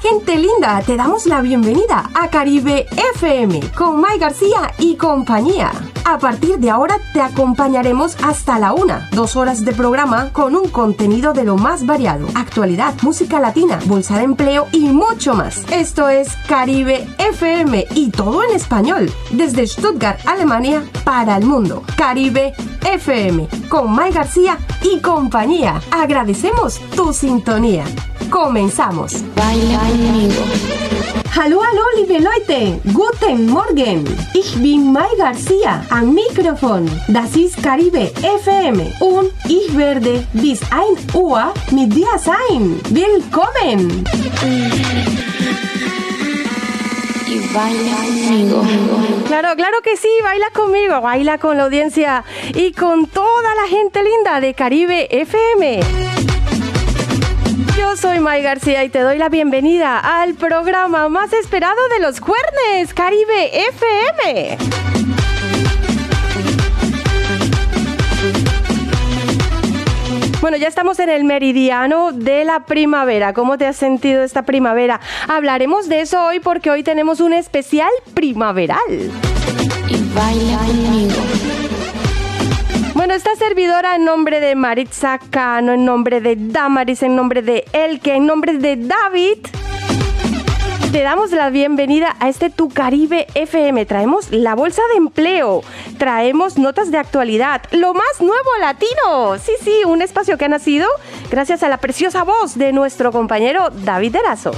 Gente linda. Te damos la bienvenida a Caribe FM con Mai García y compañía. A partir de ahora te acompañaremos hasta la una, dos horas de programa con un contenido de lo más variado, actualidad, música latina, bolsa de empleo y mucho más. Esto es Caribe FM y todo en español, desde Stuttgart, Alemania, para el mundo. Caribe FM con Mai García y compañía. Agradecemos tu sintonía. Comenzamos. Baila conmigo. Hallo, hallo, liebe Leute. Guten Morgen. Ich bin Mai Garcia am Mikrofon. Das ist Caribe FM und ich werde bis 1 Uhr mit dir sein. Willkommen. Y baila conmigo. Claro, claro que sí, baila conmigo, baila con la audiencia y con toda la gente linda de Caribe FM. Soy May García y te doy la bienvenida al programa más esperado de los cuernes, Caribe FM. Bueno, ya estamos en el meridiano de la primavera. ¿Cómo te has sentido esta primavera? Hablaremos de eso hoy porque hoy tenemos un especial primaveral. Y baila conmigo. Bueno, esta servidora en nombre de Maritza Cano, en nombre de Damaris, en nombre de Elke, en nombre de David, te damos la bienvenida a este Tu Caribe FM. Traemos la bolsa de empleo, traemos notas de actualidad, lo más nuevo latino. Sí, sí, un espacio que ha nacido gracias a la preciosa voz de nuestro compañero David Erazo.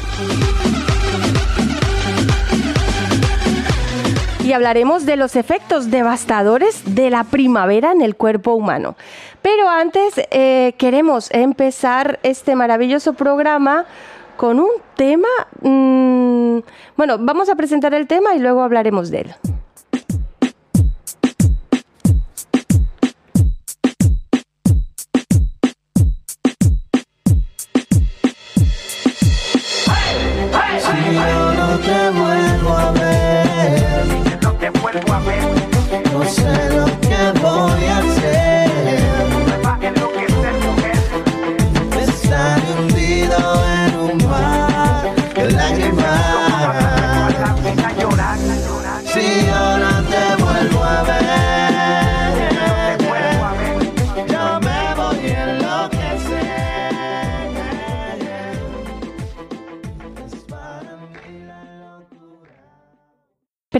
Y hablaremos de los efectos devastadores de la primavera en el cuerpo humano. Pero antes eh, queremos empezar este maravilloso programa con un tema... mmm, bueno, vamos a presentar el tema y luego hablaremos de él.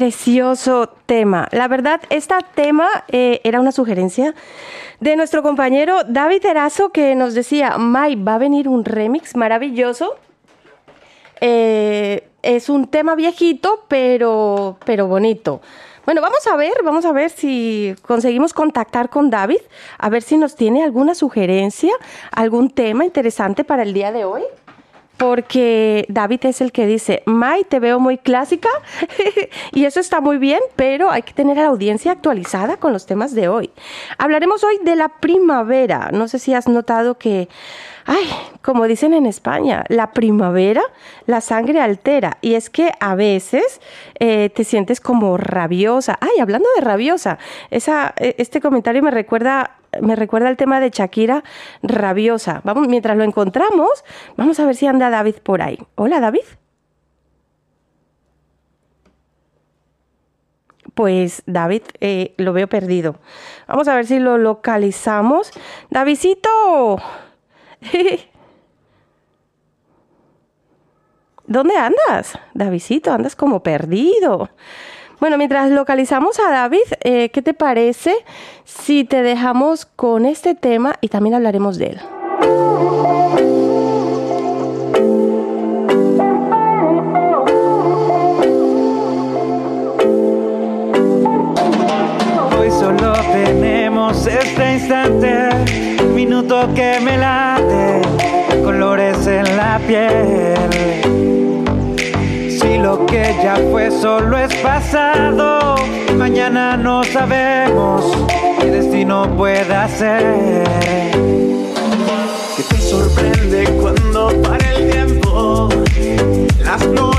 Precioso tema. La verdad, este tema eh, era una sugerencia de nuestro compañero David Erazo que nos decía, May, va a venir un remix maravilloso. Eh, es un tema viejito, pero, pero bonito. Bueno, vamos a ver, vamos a ver si conseguimos contactar con David, a ver si nos tiene alguna sugerencia, algún tema interesante para el día de hoy porque David es el que dice, May, te veo muy clásica y eso está muy bien, pero hay que tener a la audiencia actualizada con los temas de hoy. Hablaremos hoy de la primavera. No sé si has notado que, ay, como dicen en España, la primavera, la sangre altera y es que a veces eh, te sientes como rabiosa. Ay, hablando de rabiosa, eh, este comentario me recuerda me recuerda el tema de Shakira rabiosa. Vamos, mientras lo encontramos, vamos a ver si anda David por ahí. Hola, David. Pues David eh, lo veo perdido. Vamos a ver si lo localizamos. Davidcito. ¿Dónde andas? Davidcito, andas como perdido. Bueno, mientras localizamos a David, eh, ¿qué te parece si te dejamos con este tema y también hablaremos de él? Hoy solo tenemos este instante, minuto que me late, colores en la piel. Lo que ya fue solo es pasado. Mañana no sabemos qué destino pueda ser. que te sorprende cuando para el tiempo las flores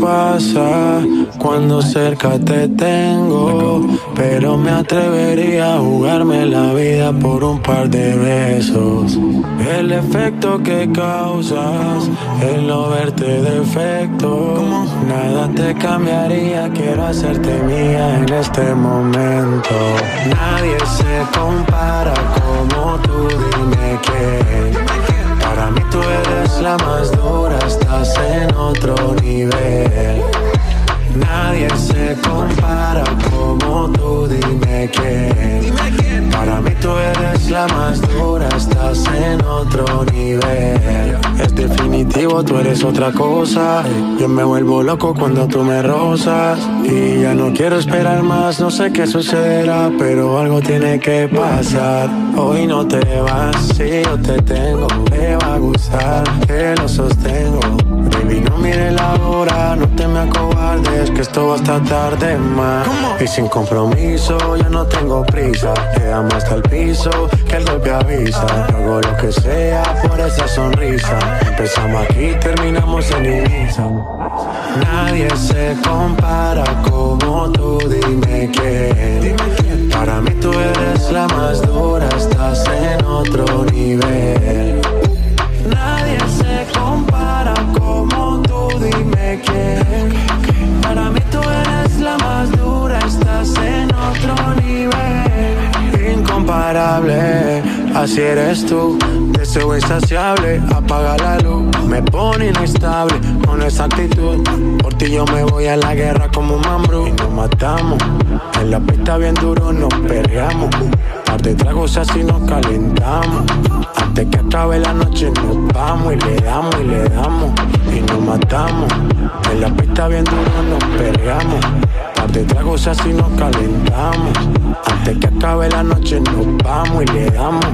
pasa cuando cerca te tengo, pero me atrevería a jugarme la vida por un par de besos. El efecto que causas, el no verte defecto, nada te cambiaría, quiero hacerte mía en este momento. Nadie se compara como tú, dime quién. Tú eres la más dura, estás en otro nivel. Nadie se compara como tú, dime quién. Para mí tú eres la más dura, estás en otro nivel. Es definitivo, tú eres otra cosa. Yo me vuelvo loco cuando tú me rozas. Y ya no quiero esperar más, no sé qué sucederá, pero algo tiene que pasar. Hoy no te vas, si yo te tengo, me va a gustar, que lo sostengo. Baby, no mire la hora, no te me acobardes, que esto va hasta tarde más. Y sin compromiso, ya no tengo prisa. Quedamos hasta el piso, que el golpe avisa. Hago lo que sea por esa sonrisa. Empezamos aquí, terminamos en Ibiza. Nadie se compara como tú, dime quién. Para mí tú eres la más dura, estás en otro nivel. Para mí tú eres la más dura, estás en otro nivel. Incomparable, así eres tú. deseo insaciable, apaga la luz, me pone inestable con esa actitud. Por ti yo me voy a la guerra como un mambrú y nos matamos. En la pista bien duro nos perreamos. Par de tragos así nos calentamos. Antes que acabe la noche nos vamos y le damos y le damos y nos matamos. En la pista bien duro nos perreamos. Par de tragos así nos calentamos. Antes que acabe la noche nos vamos y le damos.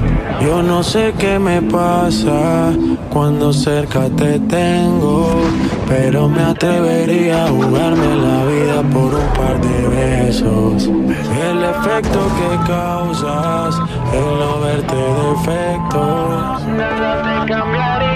Yo no sé qué me pasa cuando cerca te tengo, pero me atrevería a jugarme la vida por un par de besos. El efecto que causas el no verte defectos. Nadie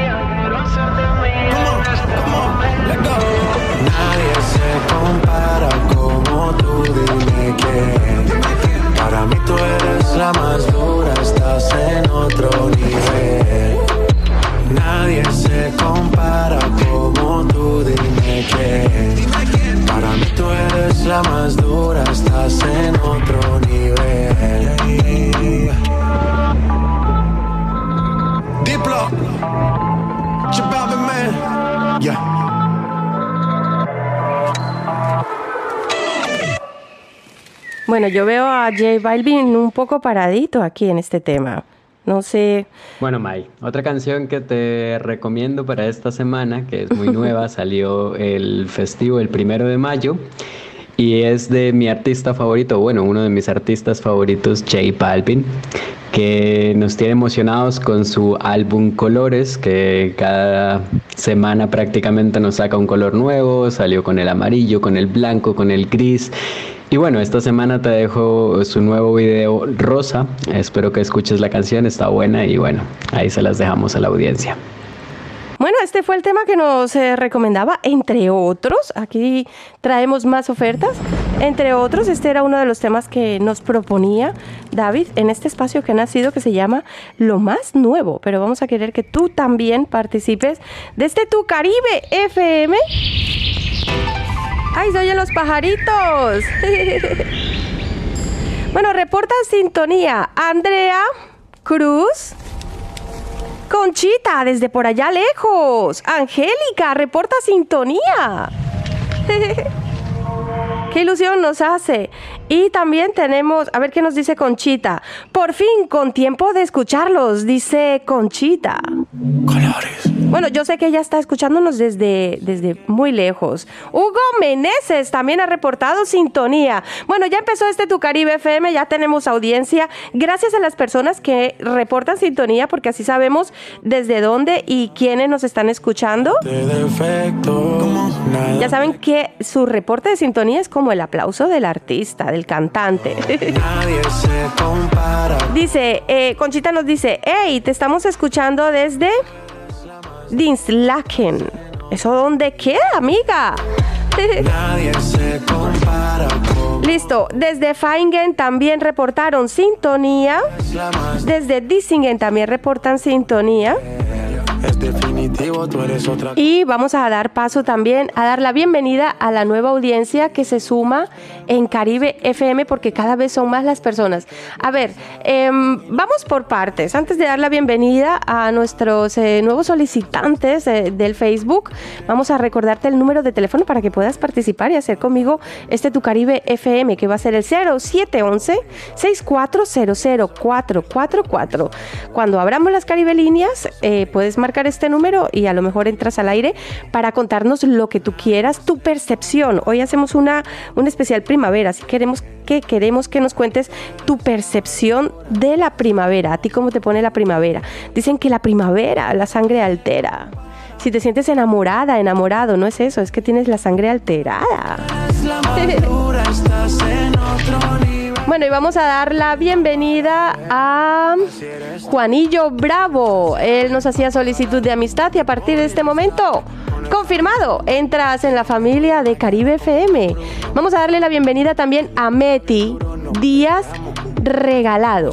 Para mí tú eres la más dura, estás en otro nivel. Nadie se compara como tú, dime quién. Para mí tú eres la más dura, estás en otro nivel. Diplo, Chababa man, yeah. Bueno, yo veo a J Balvin un poco paradito aquí en este tema. No sé. Bueno, Mai, otra canción que te recomiendo para esta semana, que es muy nueva, salió el festivo el primero de mayo y es de mi artista favorito, bueno, uno de mis artistas favoritos, J Balvin, que nos tiene emocionados con su álbum Colores, que cada semana prácticamente nos saca un color nuevo, salió con el amarillo, con el blanco, con el gris. Y bueno, esta semana te dejo su nuevo video Rosa. Espero que escuches la canción, está buena y bueno, ahí se las dejamos a la audiencia. Bueno, este fue el tema que nos eh, recomendaba, entre otros. Aquí traemos más ofertas. Entre otros, este era uno de los temas que nos proponía David en este espacio que ha nacido que se llama Lo más nuevo. Pero vamos a querer que tú también participes desde tu Caribe FM. ¡Ay, se oyen los pajaritos! bueno, reporta sintonía Andrea Cruz. Conchita, desde por allá lejos. Angélica, reporta sintonía. Qué ilusión nos hace. Y también tenemos, a ver qué nos dice Conchita. Por fin, con tiempo de escucharlos, dice Conchita. Colores. Bueno, yo sé que ella está escuchándonos desde, desde muy lejos. Hugo Meneses también ha reportado sintonía. Bueno, ya empezó este Tu Caribe FM, ya tenemos audiencia. Gracias a las personas que reportan sintonía, porque así sabemos desde dónde y quiénes nos están escuchando. De defecto, nada. Ya saben que su reporte de sintonía es como el aplauso del artista, del cantante. Nadie se compara. Dice, eh, Conchita nos dice, hey, te estamos escuchando desde Dinslaken. ¿Eso dónde queda, amiga? Nadie se compara con Listo, desde Feingen también reportaron sintonía. Desde Dissingen también reportan sintonía. Es definitivo, tú eres otra. Y vamos a dar paso también a dar la bienvenida a la nueva audiencia que se suma en Caribe FM porque cada vez son más las personas. A ver, em, vamos por partes. Antes de dar la bienvenida a nuestros eh, nuevos solicitantes eh, del Facebook, vamos a recordarte el número de teléfono para que puedas participar y hacer conmigo este Tu Caribe FM que va a ser el 0711 6400 Cuando abramos las Caribe líneas, eh, puedes marcar este número y a lo mejor entras al aire para contarnos lo que tú quieras, tu percepción. Hoy hacemos una, un especial primavera, así queremos que queremos que nos cuentes tu percepción de la primavera. A ti cómo te pone la primavera. Dicen que la primavera la sangre altera. Si te sientes enamorada, enamorado, no es eso, es que tienes la sangre alterada. Bueno, y vamos a dar la bienvenida a Juanillo Bravo. Él nos hacía solicitud de amistad y a partir de este momento, confirmado, entras en la familia de Caribe FM. Vamos a darle la bienvenida también a Meti Díaz Regalado.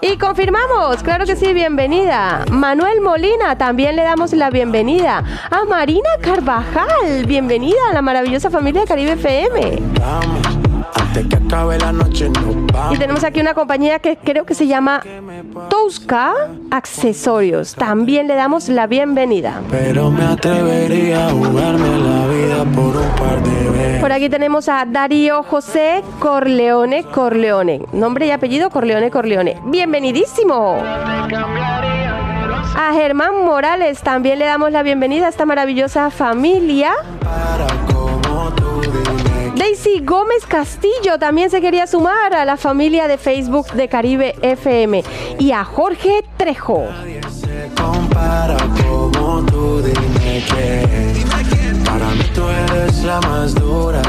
Y confirmamos, claro que sí, bienvenida. Manuel Molina, también le damos la bienvenida. A Marina Carvajal, bienvenida a la maravillosa familia de Caribe FM. Vamos. Antes que acabe la noche nos vamos. Y tenemos aquí una compañía que creo que se llama Tosca Accesorios. También le damos la bienvenida. Pero me atrevería a jugarme la vida por un par de veces. Por aquí tenemos a Darío José Corleone Corleone. Nombre y apellido Corleone Corleone. Bienvenidísimo. A Germán Morales también le damos la bienvenida a esta maravillosa familia. Para Daisy Gómez Castillo también se quería sumar a la familia de Facebook de Caribe FM. Y a Jorge Trejo. que se compara como tú dime que para mí tú eres la más dura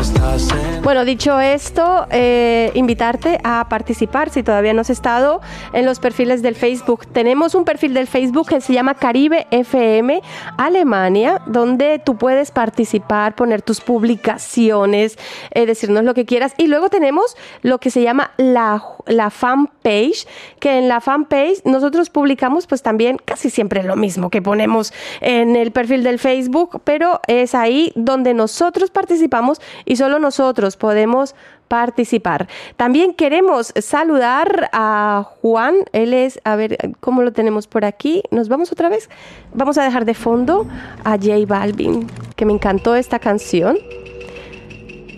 Bueno, dicho esto, eh, invitarte a participar si todavía no has estado en los perfiles del Facebook. Tenemos un perfil del Facebook que se llama Caribe FM Alemania, donde tú puedes participar, poner tus publicaciones, eh, decirnos lo que quieras. Y luego tenemos lo que se llama la, la fanpage, que en la fanpage nosotros publicamos pues también casi siempre lo mismo que ponemos en el perfil del Facebook, pero es ahí donde nosotros participamos y solo nosotros podemos participar. También queremos saludar a Juan, él es, a ver, ¿cómo lo tenemos por aquí? Nos vamos otra vez. Vamos a dejar de fondo a J Balvin, que me encantó esta canción.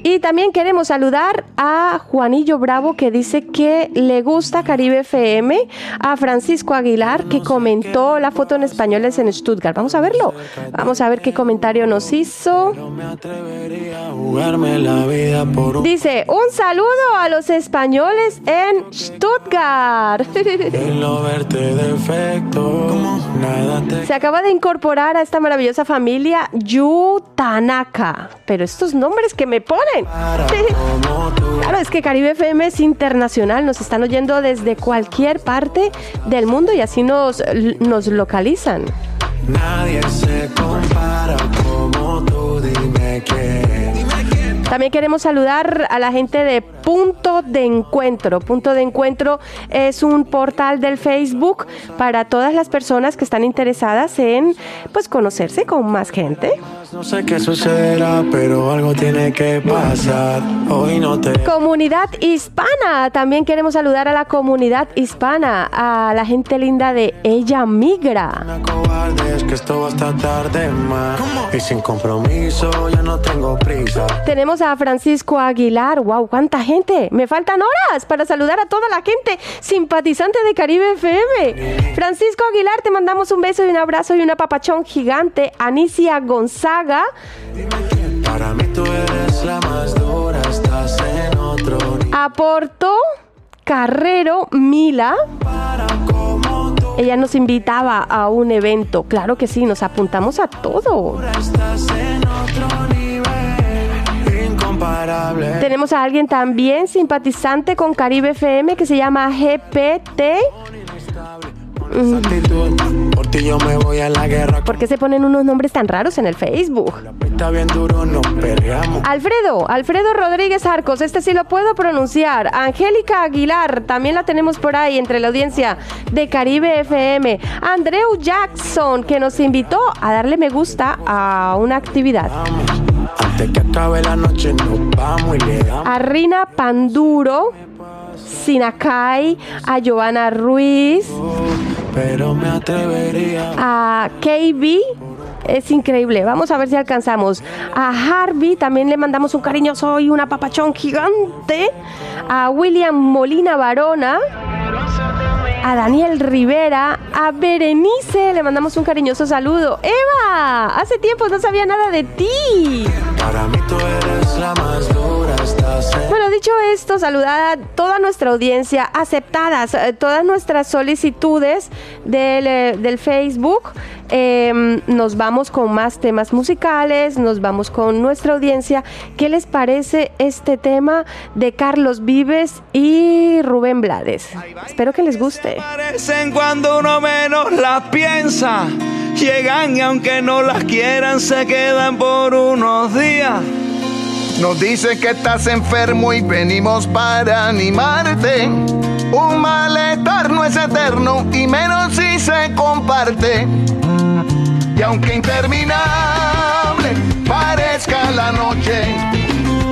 Y también queremos saludar a Juanillo Bravo que dice que le gusta Caribe FM, a Francisco Aguilar que comentó la foto en españoles en Stuttgart. Vamos a verlo. Vamos a ver qué comentario nos hizo. Dice, un saludo a los españoles en Stuttgart. Se acaba de incorporar a esta maravillosa familia Yu Tanaka. Pero estos nombres que me ponen. Claro, es que Caribe FM es internacional, nos están oyendo desde cualquier parte del mundo y así nos, nos localizan. nadie se compara como tú dime que También queremos saludar a la gente de Punto de Encuentro. Punto de Encuentro es un portal del Facebook para todas las personas que están interesadas en pues conocerse con más gente. no sé qué sucederá pero algo tiene que pasar hoy no te Comunidad hispana. También queremos saludar a la comunidad hispana, a la gente linda de Ella Migra. Una cobarde es que esto va hasta tarde más y sin compromiso ya no tengo prisa Tenemos a Francisco Aguilar. ¡Wow! ¡Cuánta gente! Me faltan horas para saludar a toda la gente simpatizante de Caribe FM. Francisco Aguilar, te mandamos un beso y un abrazo y un apapachón gigante. Anicia Gonzaga. para mí tú eres la más dura estás en otro Aportó Carrero Mila. para Ella nos invitaba a un evento. Claro que sí, nos apuntamos a todo. estás en incomparable Tenemos a alguien también simpatizante con Caribe FM que se llama GPT. Por ti yo me voy a la guerra ¿Por qué se ponen unos nombres tan raros en el Facebook? Alfredo, Alfredo Rodríguez Arcos, este sí lo puedo pronunciar. Angélica Aguilar, también la tenemos por ahí entre la audiencia de Caribe FM. Andreu Jackson, que nos invitó a darle me gusta a una actividad. Vamos, antes que acabe la noche nos vamos y le damos. A Rina Panduro, Sinacay, a Giovanna Ruiz, Pero me atrevería. a KB. Es increíble. Vamos a ver si alcanzamos. A Harvey también le mandamos un cariñoso y una papachón gigante. A William Molina Varona. A Daniel Rivera. A Berenice le mandamos un cariñoso saludo. Eva, hace tiempo no sabía nada de ti. Para mí tú eres la más dura, Bueno, dicho esto, saludada toda nuestra audiencia, aceptadas eh, todas nuestras solicitudes del, eh, Facebook. Eh, nos vamos con más temas musicales, nos vamos con nuestra audiencia. ¿Qué les parece este tema de Carlos Vives y Rubén Blades? Espero que les guste. Parecen cuando uno menos las piensa. Llegan y aunque no las quieran, se quedan por unos días. Nos dice que estás enfermo y venimos para animarte. Un malestar no es eterno y menos si se comparte. Y aunque interminable parezca la noche,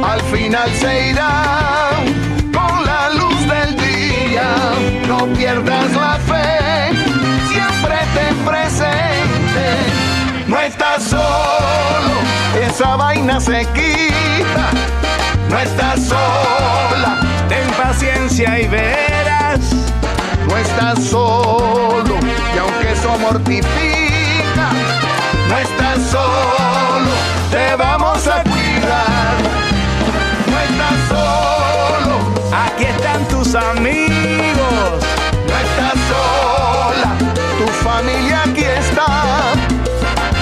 al final se irá con la luz del día. No pierdas la fe, siempre te presente. No estás solo, esa vaina se quita no estás sola, Ten paciencia y verás. no estás solo, y aunque eso mortifica, no estás solo, te vamos a cuidar. No estás solo, Aquí están tus amigos. no estás sola, tu familia está.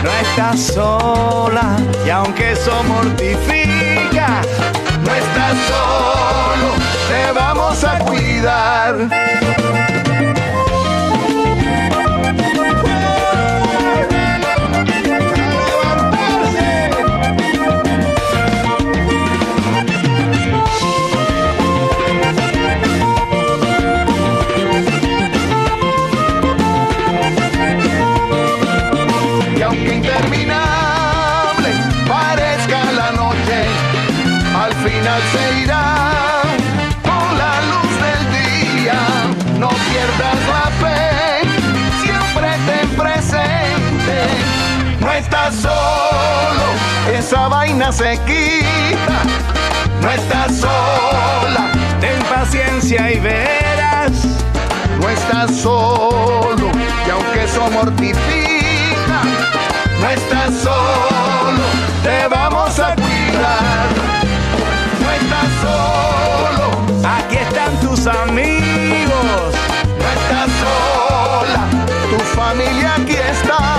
No estás sola. Y aunque eso mortifica, No estás solo, te vamos a cuidar. Se. No estás sola, ten paciencia y verás. no estás solo, y aunque eso mortifica, no estás solo, te vamos a cuidar. No estás solo, Aquí están tus amigos. no estás sola, tu familia aquí está.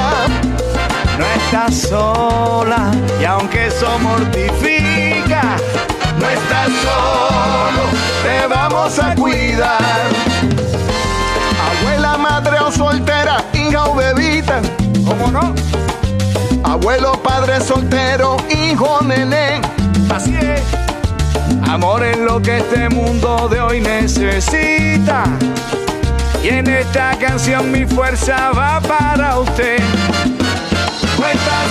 Sola. Y aunque eso mortifica, No estás solo, te vamos a cuidar. Abuela, madre o soltera, hija o bebita, ¿cómo no? abuelo, padre soltero, hijo, nene. Así. Amor es lo que este mundo de hoy necesita. Y en esta canción mi fuerza va para usted.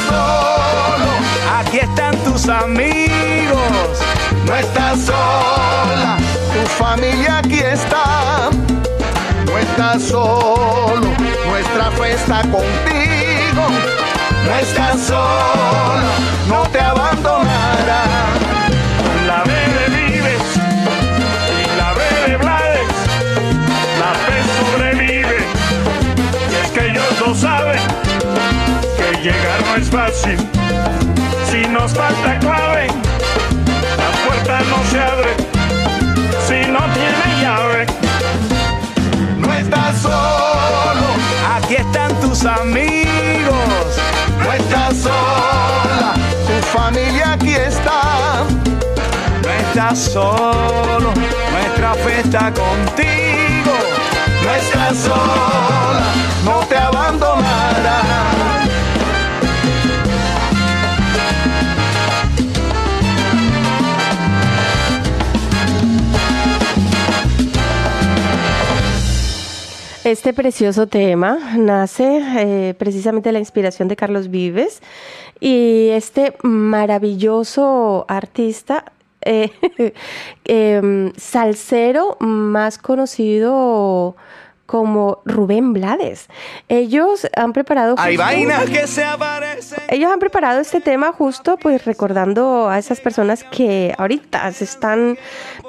Solo, Aquí están tus amigos. no estás sola, tu familia aquí está. No estás solo, nuestra fe está contigo. No estás sola, no te abandonará. Llegar no es fácil. Si nos falta clave, la puerta no se abre. Si no tiene llave, No estás solo, Aquí están tus amigos. no estás sola, tu familia aquí está. No estás solo. Nuestra fe está contigo. No estás sola, no te abandonará. Este precioso tema nace eh, precisamente de la inspiración de Carlos Vives y este maravilloso artista, eh, em, salsero más conocido como Rubén Blades. Ellos han preparado... Hay vainas que se aparecen. ellos han preparado este tema justo pues recordando a esas personas que ahorita se están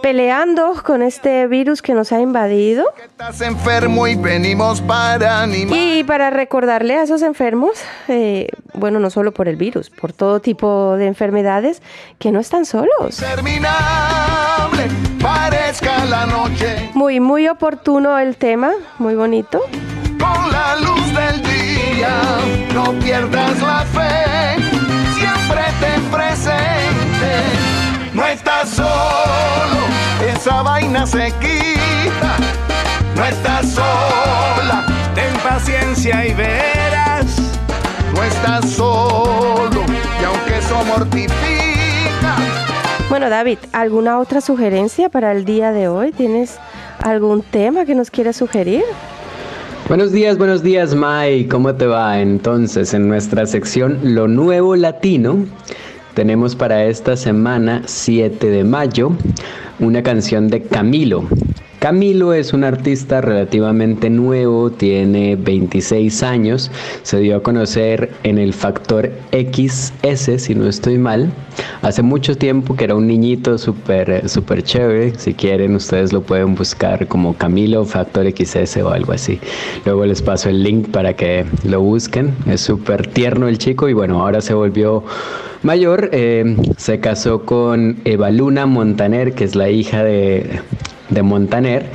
peleando con este virus que nos ha invadido Estás enfermo y venimos para animar. y para recordarle a esos enfermos, eh, bueno, no solo por el virus, por todo tipo de enfermedades, que no están solos. Interminable la noche Muy, muy oportuno el tema, muy bonito. con la luz del día. No pierdas la fe, siempre ten presente. No estás solo, esa vaina se quita. No estás sola, Ten paciencia y verás. no estás solo, y aunque eso mortifica. Bueno, David, ¿alguna otra sugerencia para el día de hoy? ¿Tienes algún tema que nos quieras sugerir? Buenos días, buenos días, Mai. ¿Cómo te va? Entonces, en nuestra sección Lo Nuevo Latino, tenemos para esta semana, 7 de mayo, una canción de Camilo. Camilo es un artista relativamente nuevo, tiene 26 años, se dio a conocer en el Factor XS, si no estoy mal, hace mucho tiempo que era un niñito súper super chévere, si quieren ustedes lo pueden buscar como Camilo Factor XS o algo así. Luego les paso el link para que lo busquen, es súper tierno el chico y bueno, ahora se volvió mayor, eh, se casó con Eva Luna Montaner, que es la hija de de Montaner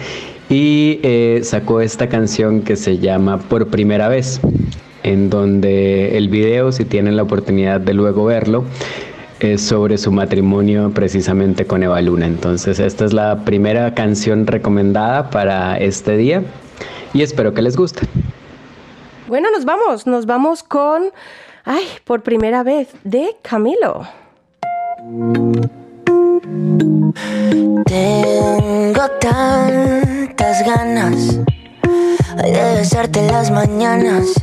y eh, sacó esta canción que se llama Por primera vez, en donde el video, si tienen la oportunidad de luego verlo, es sobre su matrimonio precisamente con Eva Luna. Entonces esta es la primera canción recomendada para este día y espero que les guste. Bueno, nos vamos, nos vamos con, ay, por primera vez, de Camilo. Tengo tantas ganas de besarte las mañanas,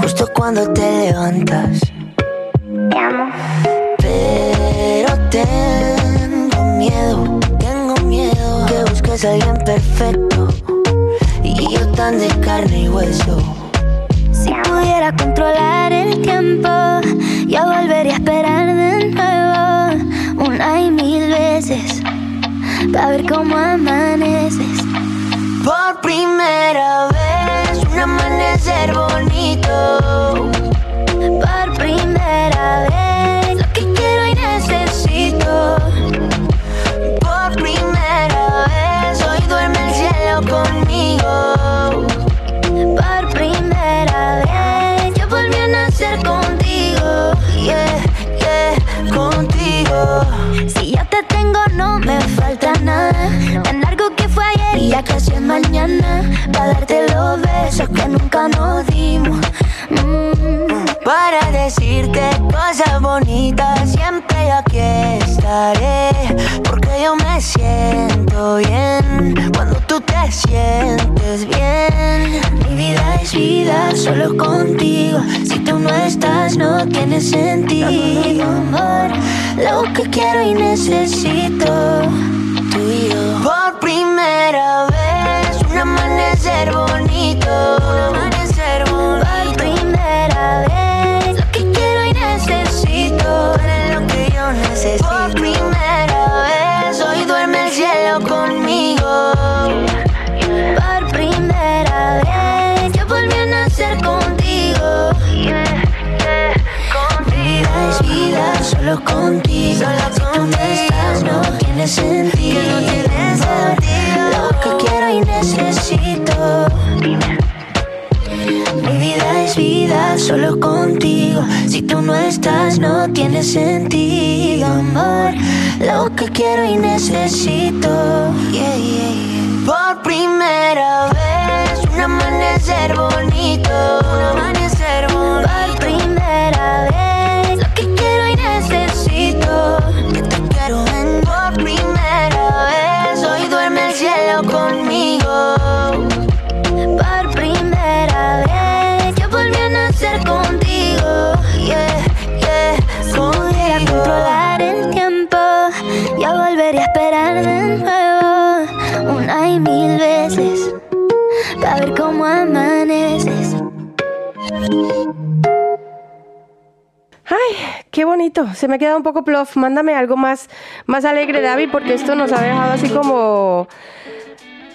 justo cuando te levantas. Te amo. Pero tengo miedo, tengo miedo que busques a alguien perfecto y yo tan de carne y hueso. Si pudiera controlar el tiempo, yo volvería a esperar de nuevo una y mil veces para ver cómo amaneces. Por primera vez, un amanecer bonito. Por primera Tan largo que fue ayer y ya casi es mañana. Para darte los besos que nunca nos dimos. Mm. Para decirte cosas bonitas, siempre aquí estaré. Porque yo me siento bien cuando tú te sientes bien. Mi vida es vida solo contigo. Si tú no estás, no tiene sentido, amor. Lo que quiero y necesito, tú y yo. Por primera vez, un amanecer bonito. Un amanecer bonito. Por primera vez, lo que quiero y necesito. Eres lo que yo necesito. Por primera vez, hoy duerme el cielo conmigo. Por primera vez, yo volví a nacer contigo. Vida es vida, solo contigo. si tú no estás, no tiene sentido. no tiene sentido. Lo que quiero y necesito. Mi vida es vida, solo contigo. Si tú no estás, no tiene sentido, amor. Lo que quiero y necesito. Yeah, yeah, yeah. Por primera vez, un amanecer bonito. Un amanecer bonito. Se me ha quedado un poco plof. Mándame algo más, más alegre, David, porque esto nos ha dejado así como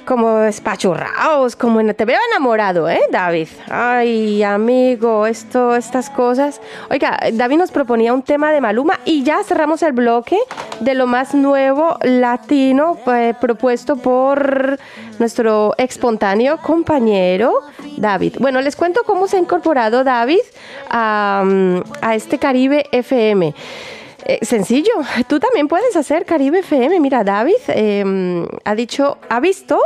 como despachurrados, como en, te veo enamorado, ¿eh, David? Ay, amigo, esto, estas cosas. Oiga, David nos proponía un tema de Maluma y ya cerramos el bloque de lo más nuevo latino eh, propuesto por nuestro espontáneo compañero David. Bueno, les cuento cómo se ha incorporado David a, a este Caribe FM. Eh, sencillo, tú también puedes hacer Caribe FM. Mira, David eh, ha dicho, ha visto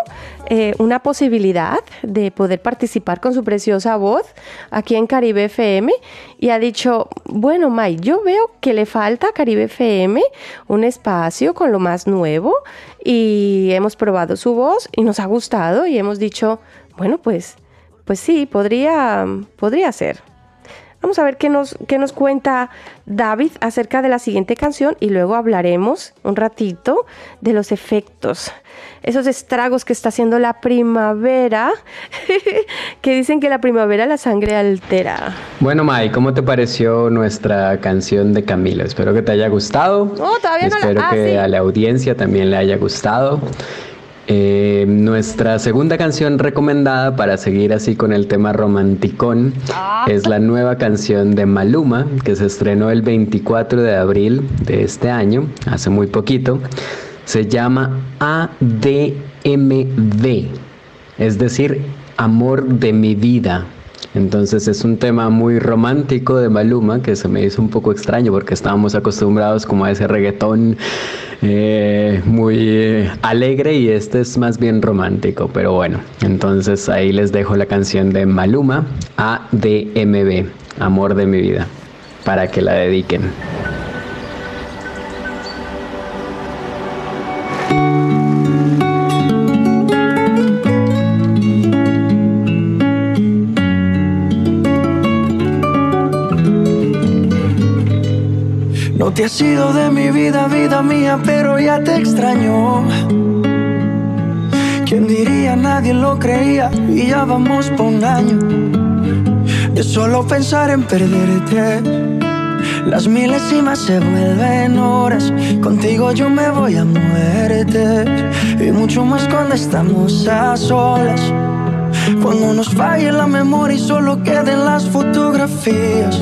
eh, una posibilidad de poder participar con su preciosa voz aquí en Caribe FM y ha dicho, bueno, May, yo veo que le falta a Caribe FM un espacio con lo más nuevo y hemos probado su voz y nos ha gustado y hemos dicho, bueno, pues, pues sí, podría, podría ser. Vamos a ver qué nos, qué nos cuenta David acerca de la siguiente canción y luego hablaremos un ratito de los efectos, esos estragos que está haciendo la primavera, que dicen que la primavera la sangre altera. Bueno, Mai, ¿cómo te pareció nuestra canción de Camilo? Espero que te haya gustado. No, todavía no la- Espero ah, que sí. a la audiencia también le haya gustado. Eh, nuestra segunda canción recomendada para seguir así con el tema romanticón Ah. es la nueva canción de Maluma que se estrenó el 24 de abril de este año, hace muy poquito. Se llama ADMV, es decir, Amor de mi vida. Entonces es un tema muy romántico de Maluma que se me hizo un poco extraño porque estábamos acostumbrados como a ese reggaetón eh, muy eh, alegre y este es más bien romántico, pero bueno, entonces ahí les dejo la canción de Maluma, ADMB, Amor de mi vida, para que la dediquen. Te has ido de mi vida, vida mía, pero ya te extraño. ¿Quién diría? Nadie lo creía y ya vamos por un año. De solo pensar en perderte. Las milésimas se vuelven horas. Contigo yo me voy a muerte. Y mucho más cuando estamos a solas. Cuando nos falle la memoria y solo queden las fotografías.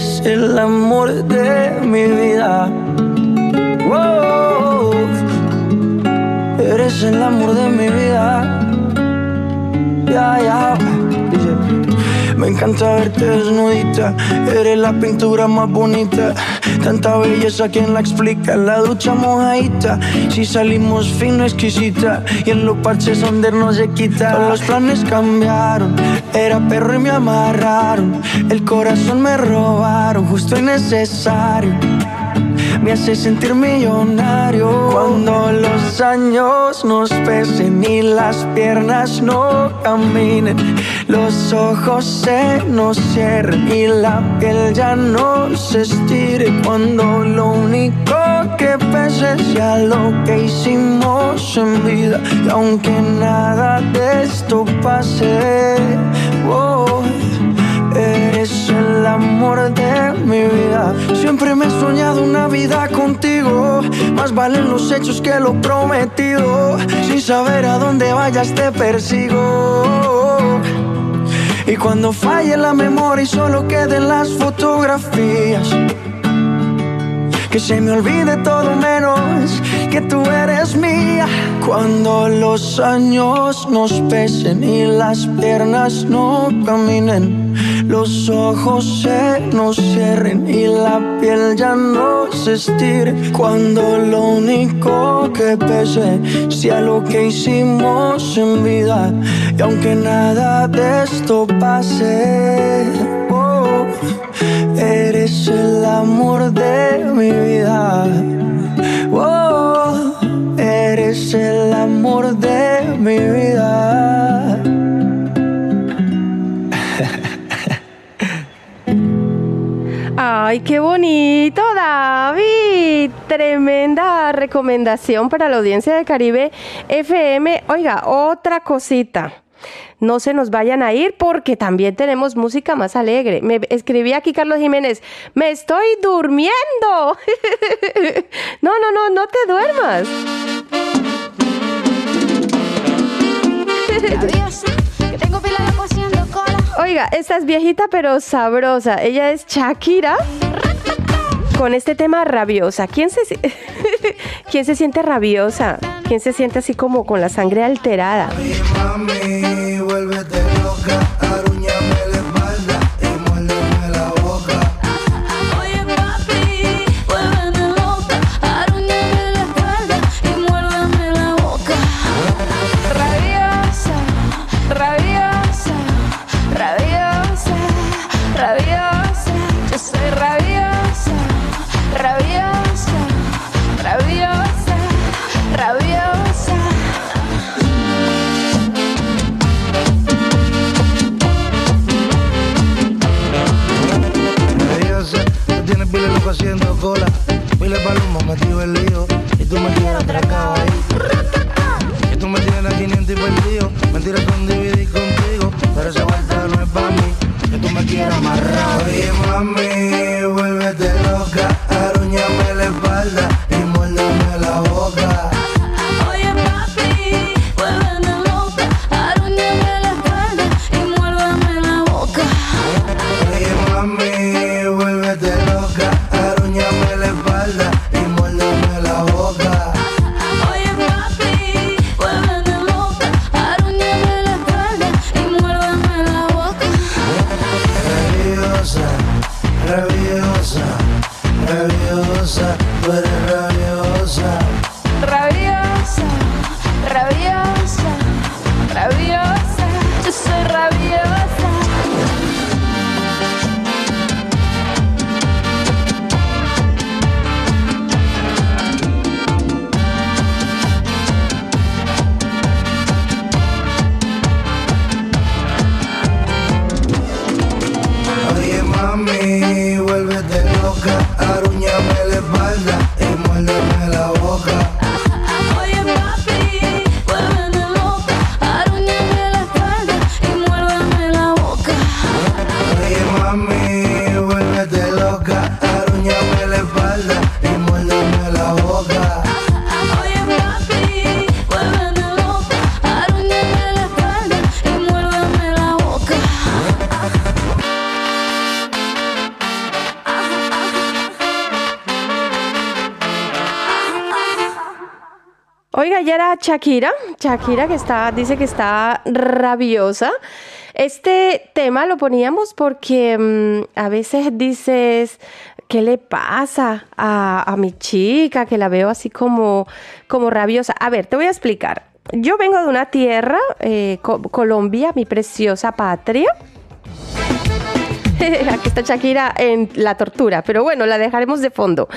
el amor de mi vida. Wow. Eres el amor de mi vida. Ya, ya. Encanta verte desnudita. Eres la pintura más bonita. Tanta belleza, ¿quién la explica? La ducha mojadita. Si salimos fino, exquisita. Y en los parches donde no se quita. Todos los planes cambiaron. Era perro y me amarraron. El corazón me robaron, justo y necesario. Me hace sentir millonario cuando los años nos pesen y las piernas no caminen. Los ojos se nos cierren y la piel ya no se estire. Cuando lo único que pese sea lo que hicimos en vida. Y aunque nada de esto pase, oh, Eres el amor de mi vida. Siempre me he soñado una vida contigo. Más valen los hechos que lo prometido. Sin saber a dónde vayas te persigo. Y cuando falle la memoria y solo queden las fotografías. Que se me olvide todo menos que tú eres mía. Cuando los años nos pesen y las piernas no caminen, los ojos se nos cierren y la piel ya no se estire. Cuando lo único que pese sea lo que hicimos en vida. Y aunque nada de esto pase, oh, Eres el amor de mi vida. Oh, eres el amor de mi vida. Ay, qué bonito, David. Tremenda recomendación para la audiencia de Caribe FM. Oiga, otra cosita. No se nos vayan a ir porque también tenemos música más alegre. Me escribí aquí Carlos Jiménez, me estoy durmiendo. no, no, no, no te duermas. Oiga, esta es viejita pero sabrosa. Ella es Shakira con este tema rabiosa. ¿Quién se, ¿Quién se siente rabiosa? ¿Quién se siente así como con la sangre alterada? Mami, haciendo cola. Pile palomo metido el lío. Y tú me tienes atracado ahí. Y tú me tienes a 500 y perdido. Mentira con dividir contigo. Pero esa vuelta no es pa' mí. Que tú me quieras amarrado. Oye, mami, vuélvete loca. Arúñame la espalda rabiosa, Shakira, Shakira que está, dice que está rabiosa. Este tema lo poníamos porque mm, a veces dices, ¿qué le pasa a, mi chica? Que la veo así como, como rabiosa. A ver, te voy a explicar. Yo vengo de una tierra, eh, Co- Colombia, mi preciosa patria. Aquí está Shakira en la tortura, pero bueno, la dejaremos de fondo.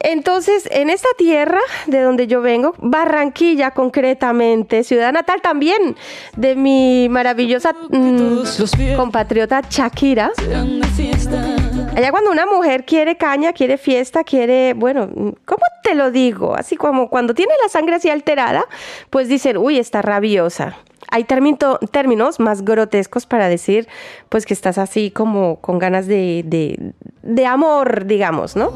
Entonces, en esta tierra de donde yo vengo, Barranquilla concretamente, ciudad natal también de mi maravillosa mm, compatriota Shakira. Allá cuando una mujer quiere caña, quiere fiesta, quiere, bueno, ¿cómo te lo digo? Así como cuando tiene la sangre así alterada, pues dicen, uy, está rabiosa. Hay término- términos más grotescos para decir, pues que estás así como con ganas de, de amor, digamos, ¿no?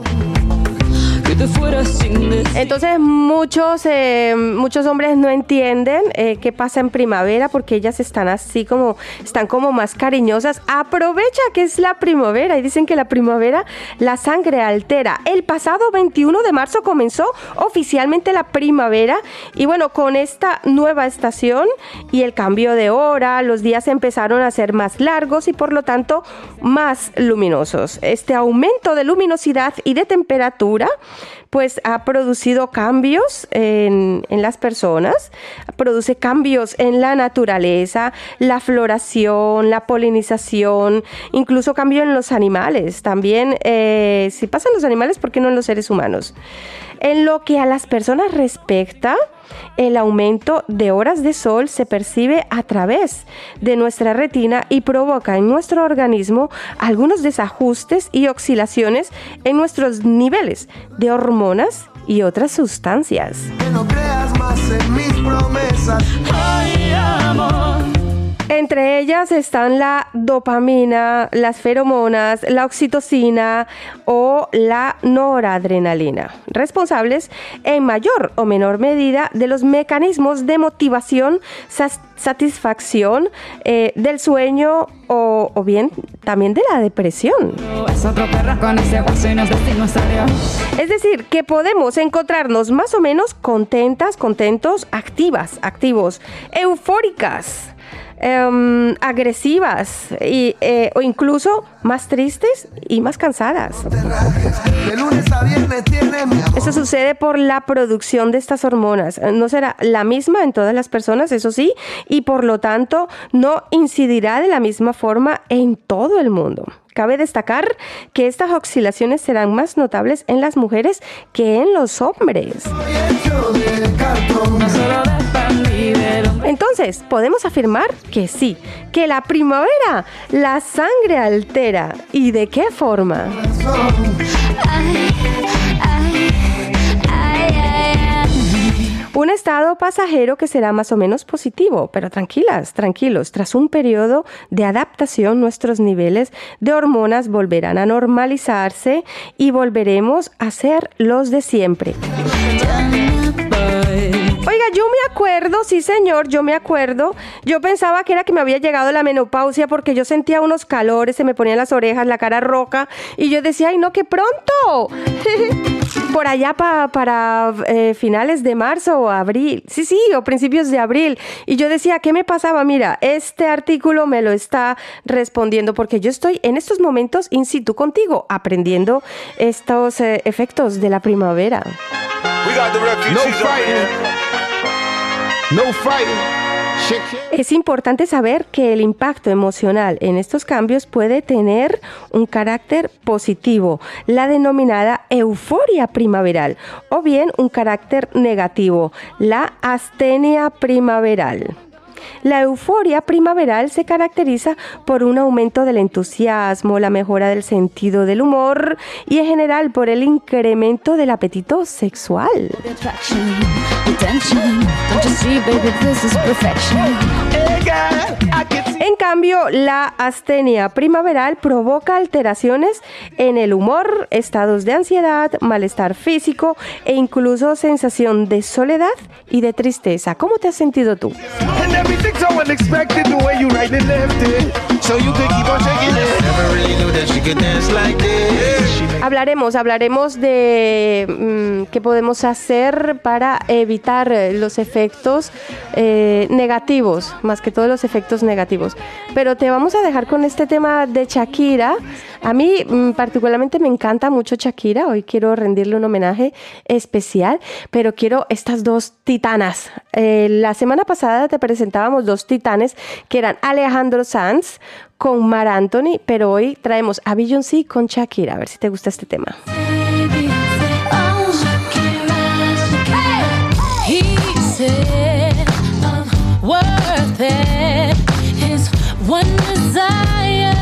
Entonces muchos, eh, muchos hombres no entienden eh, qué pasa en primavera porque ellas están así como, están como más cariñosas. Aprovecha que es la primavera y dicen que la primavera la sangre altera. El pasado 21 de marzo comenzó oficialmente la primavera y bueno, con esta nueva estación y el cambio de hora, los días empezaron a ser más largos y por lo tanto más luminosos. Este aumento de luminosidad y de temperatura pues ha producido cambios en, en las personas, produce cambios en la naturaleza, la floración, la polinización, incluso cambio en los animales. También, eh, si pasan los animales, ¿por qué no en los seres humanos? En lo que a las personas respecta, el aumento de horas de sol se percibe a través de nuestra retina y provoca en nuestro organismo algunos desajustes y oscilaciones en nuestros niveles de hormonas y otras sustancias. Que no creas más en mis promesas. Entre ellas están la dopamina, las feromonas, la oxitocina o la noradrenalina, responsables en mayor o menor medida de los mecanismos de motivación, satisfacción eh, del sueño o, o bien también de la depresión. Es decir, que podemos encontrarnos más o menos contentas, contentos, activas, activos, eufóricas. Em, agresivas y, eh, o incluso más tristes y más cansadas. Eso sucede por la producción de estas hormonas. Eh, No será la misma en todas las personas, eso sí, y por lo tanto no incidirá de la misma forma en todo el mundo. Cabe destacar que estas oscilaciones serán más notables en las mujeres que en los hombres. Entonces, podemos afirmar que sí, que la primavera la sangre altera. ¿Y de qué forma? Un estado pasajero que será más o menos positivo, pero tranquilas, tranquilos, tras un periodo de adaptación nuestros niveles de hormonas volverán a normalizarse y volveremos a ser los de siempre. Oiga, yo me acuerdo, sí señor, yo me acuerdo. Yo pensaba que era que me había llegado la menopausia porque yo sentía unos calores, se me ponían las orejas, la cara roja y yo decía, ay no, que pronto. Por allá pa- para eh, finales de marzo o abril, sí, sí, o principios de abril. Y yo decía, ¿qué me pasaba? Mira, este artículo me lo está respondiendo porque yo estoy en estos momentos in situ contigo, aprendiendo estos eh, efectos de la primavera. No. Es importante saber que el impacto emocional en estos cambios puede tener un carácter positivo, la denominada euforia primaveral, o bien un carácter negativo, la astenia primaveral. La euforia primaveral se caracteriza por un aumento del entusiasmo, la mejora del sentido del humor y en general por el incremento del apetito sexual. En cambio, la astenia primaveral provoca alteraciones en el humor, estados de ansiedad, malestar físico e incluso sensación de soledad y de tristeza. ¿Cómo te has sentido tú? Hablaremos, hablaremos de mm, qué podemos hacer para evitar los efectos eh, negativos, más que todos los efectos negativos. Pero te vamos a dejar con este tema de Shakira. A mí mm, particularmente me encanta mucho Shakira. Hoy quiero rendirle un homenaje especial, pero quiero estas dos titanas. Eh, la semana pasada te presentábamos dos titanes que eran Alejandro Sanz con Mar Anthony, pero hoy traemos a Beyoncé con Shakira. A ver si te gusta este tema. He said I'm one desire.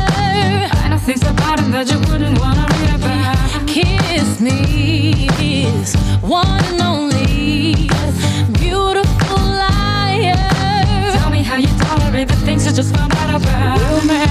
I think about him that you wouldn't wanna read about. Kiss me, his one and only beautiful liar. Tell me how you tolerate the things you just found out about.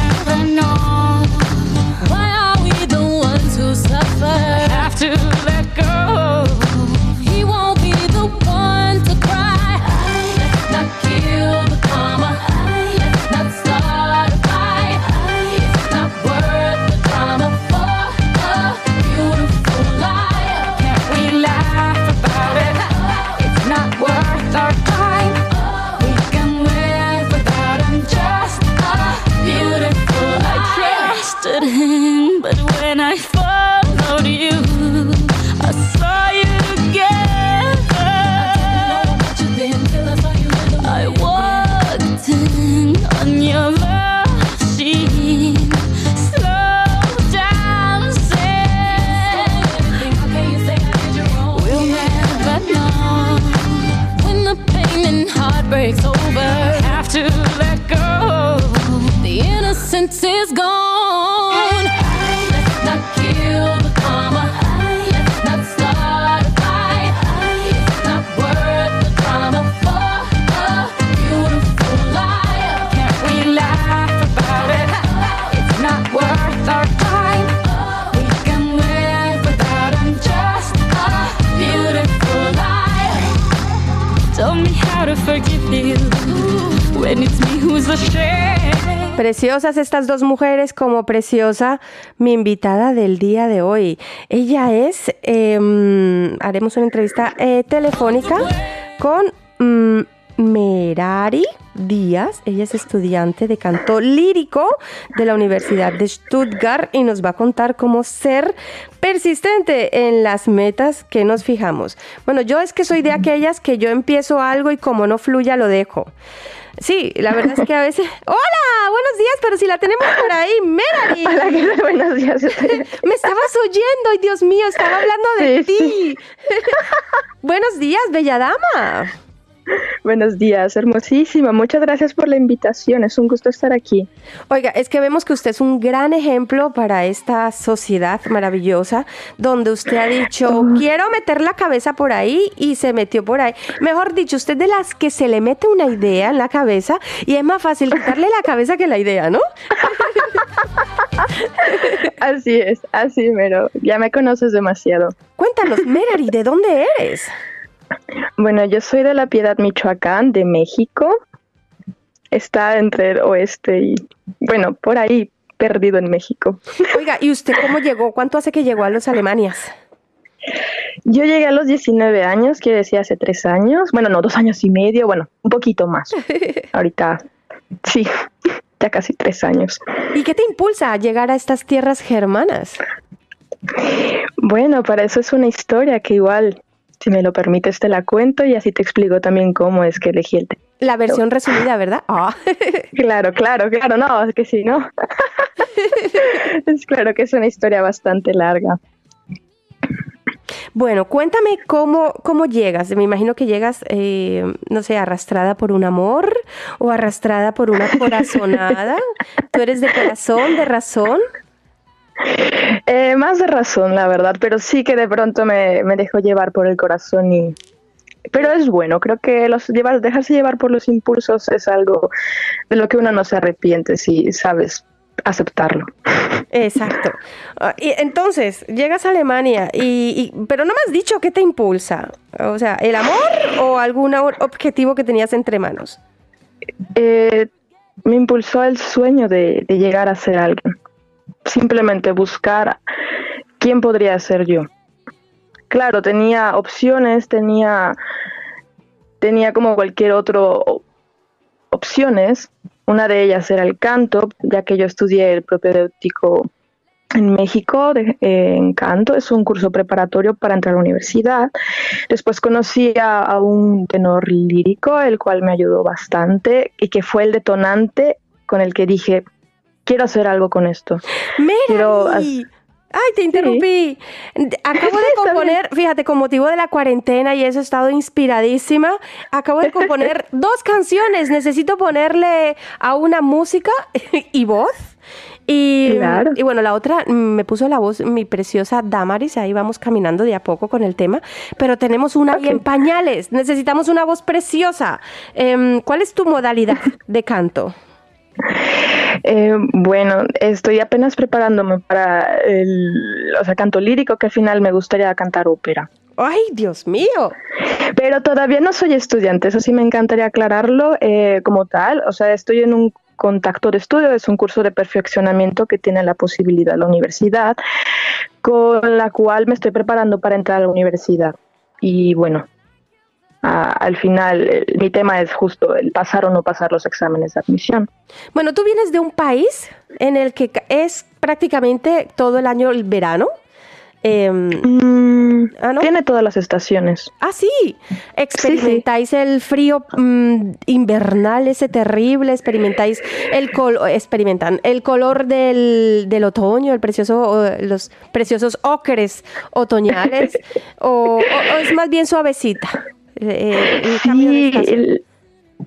Preciosas estas dos mujeres, como preciosa mi invitada del día de hoy. Ella es, em, haremos una entrevista eh, telefónica con mm, Merari Díaz. Ella es estudiante de canto lírico de la Universidad de Stuttgart y nos va a contar cómo ser persistente en las metas que nos fijamos. Bueno, yo es que soy de aquellas que yo empiezo algo y como no fluya lo dejo. Sí, la verdad es que a veces... ¡Hola! Buenos días, pero si la tenemos por ahí, Melanie. Hola, ¿qué tal? Buenos días. Me estabas oyendo, y Dios mío, estaba hablando de Sí, ti. Buenos días, bella dama. Buenos días, hermosísima. Muchas gracias por la invitación. Es un gusto estar aquí. Oiga, es que vemos que usted es un gran ejemplo para esta sociedad maravillosa, donde usted ha dicho, quiero meter la cabeza por ahí y se metió por ahí. Mejor dicho, usted de las que se le mete una idea en la cabeza y es más fácil quitarle la cabeza que la idea, ¿no? Así es, así, pero ya me conoces demasiado. Cuéntanos, Merari, ¿de dónde eres? Bueno, yo soy de La Piedad, Michoacán, de México. Está entre el oeste y, bueno, por ahí, perdido en México. Oiga, ¿y usted cómo llegó? ¿Cuánto hace que llegó a los Alemanias? Yo llegué a los 19 años, quiere decir hace tres años. Bueno, no, dos años y medio, bueno, un poquito más. Ahorita, sí, ya casi tres años. ¿Y qué te impulsa a llegar a estas tierras germanas? Bueno, para eso es una historia que igual, si me lo permites, te la cuento y así te explico también cómo es que elegí el tema. La versión resumida, ¿verdad? Ah. Claro, claro, claro, no, es que sí, ¿no? es claro que es una historia bastante larga. Bueno, cuéntame cómo, cómo llegas. Me imagino que llegas, eh, no sé, arrastrada por un amor o arrastrada por una corazonada. ¿Tú eres de corazón, de razón? Eh, más de razón, la verdad, pero sí que de pronto me, me dejo llevar por el corazón y... Pero es bueno, creo que los llevar, dejarse llevar por los impulsos es algo de lo que uno no se arrepiente si sabes aceptarlo. Exacto. Ah, Y entonces, llegas a Alemania, y, y- pero no me has dicho qué te impulsa. O sea, ¿el amor o algún objetivo que tenías entre manos? Eh, me impulsó el sueño de, de llegar a ser alguien. Simplemente buscar quién podría ser yo. Claro, tenía opciones, tenía, tenía como cualquier otro opciones. Una de ellas era el canto, ya que yo estudié el propedéutico en México, de- en canto, es un curso preparatorio para entrar a la universidad. Después conocí a un tenor lírico, el cual me ayudó bastante y que fue el detonante con el que dije, quiero hacer algo con esto. Quiero ¡Melanie! Ay, te interrumpí. Acabo de componer, fíjate, con motivo de la cuarentena y eso he estado inspiradísima. Acabo de componer dos canciones. Necesito ponerle a una música y voz. Y, Claro. y bueno, la otra mm, me puso la voz mi preciosa Damaris. Ahí vamos caminando de a poco con el tema. Pero tenemos una ahí en pañales. Necesitamos una voz preciosa. Em, ¿Cuál es tu modalidad de canto? Eh, bueno, estoy apenas preparándome para el, o sea, canto lírico, que al final me gustaría cantar ópera. ¡Ay, Dios mío! Pero todavía no soy estudiante, eso sí me encantaría aclararlo eh, como tal. O sea, estoy en un contacto de estudio, es un curso de perfeccionamiento que tiene la posibilidad la universidad, con la cual me estoy preparando para entrar a la universidad. Y bueno, al final mi tema es justo el pasar o no pasar los exámenes de admisión. Bueno, tú vienes de un país en el que es prácticamente todo el año el verano. Em, Mm, Tiene todas las estaciones. ah, sí. Experimentáis el frío mm, invernal, ese terrible. Experimentáis el color, experimentan el color del, del otoño, el precioso, los preciosos ocres otoñales, o, o- o es más bien suavecita. Eh, el cambio de Sí, el-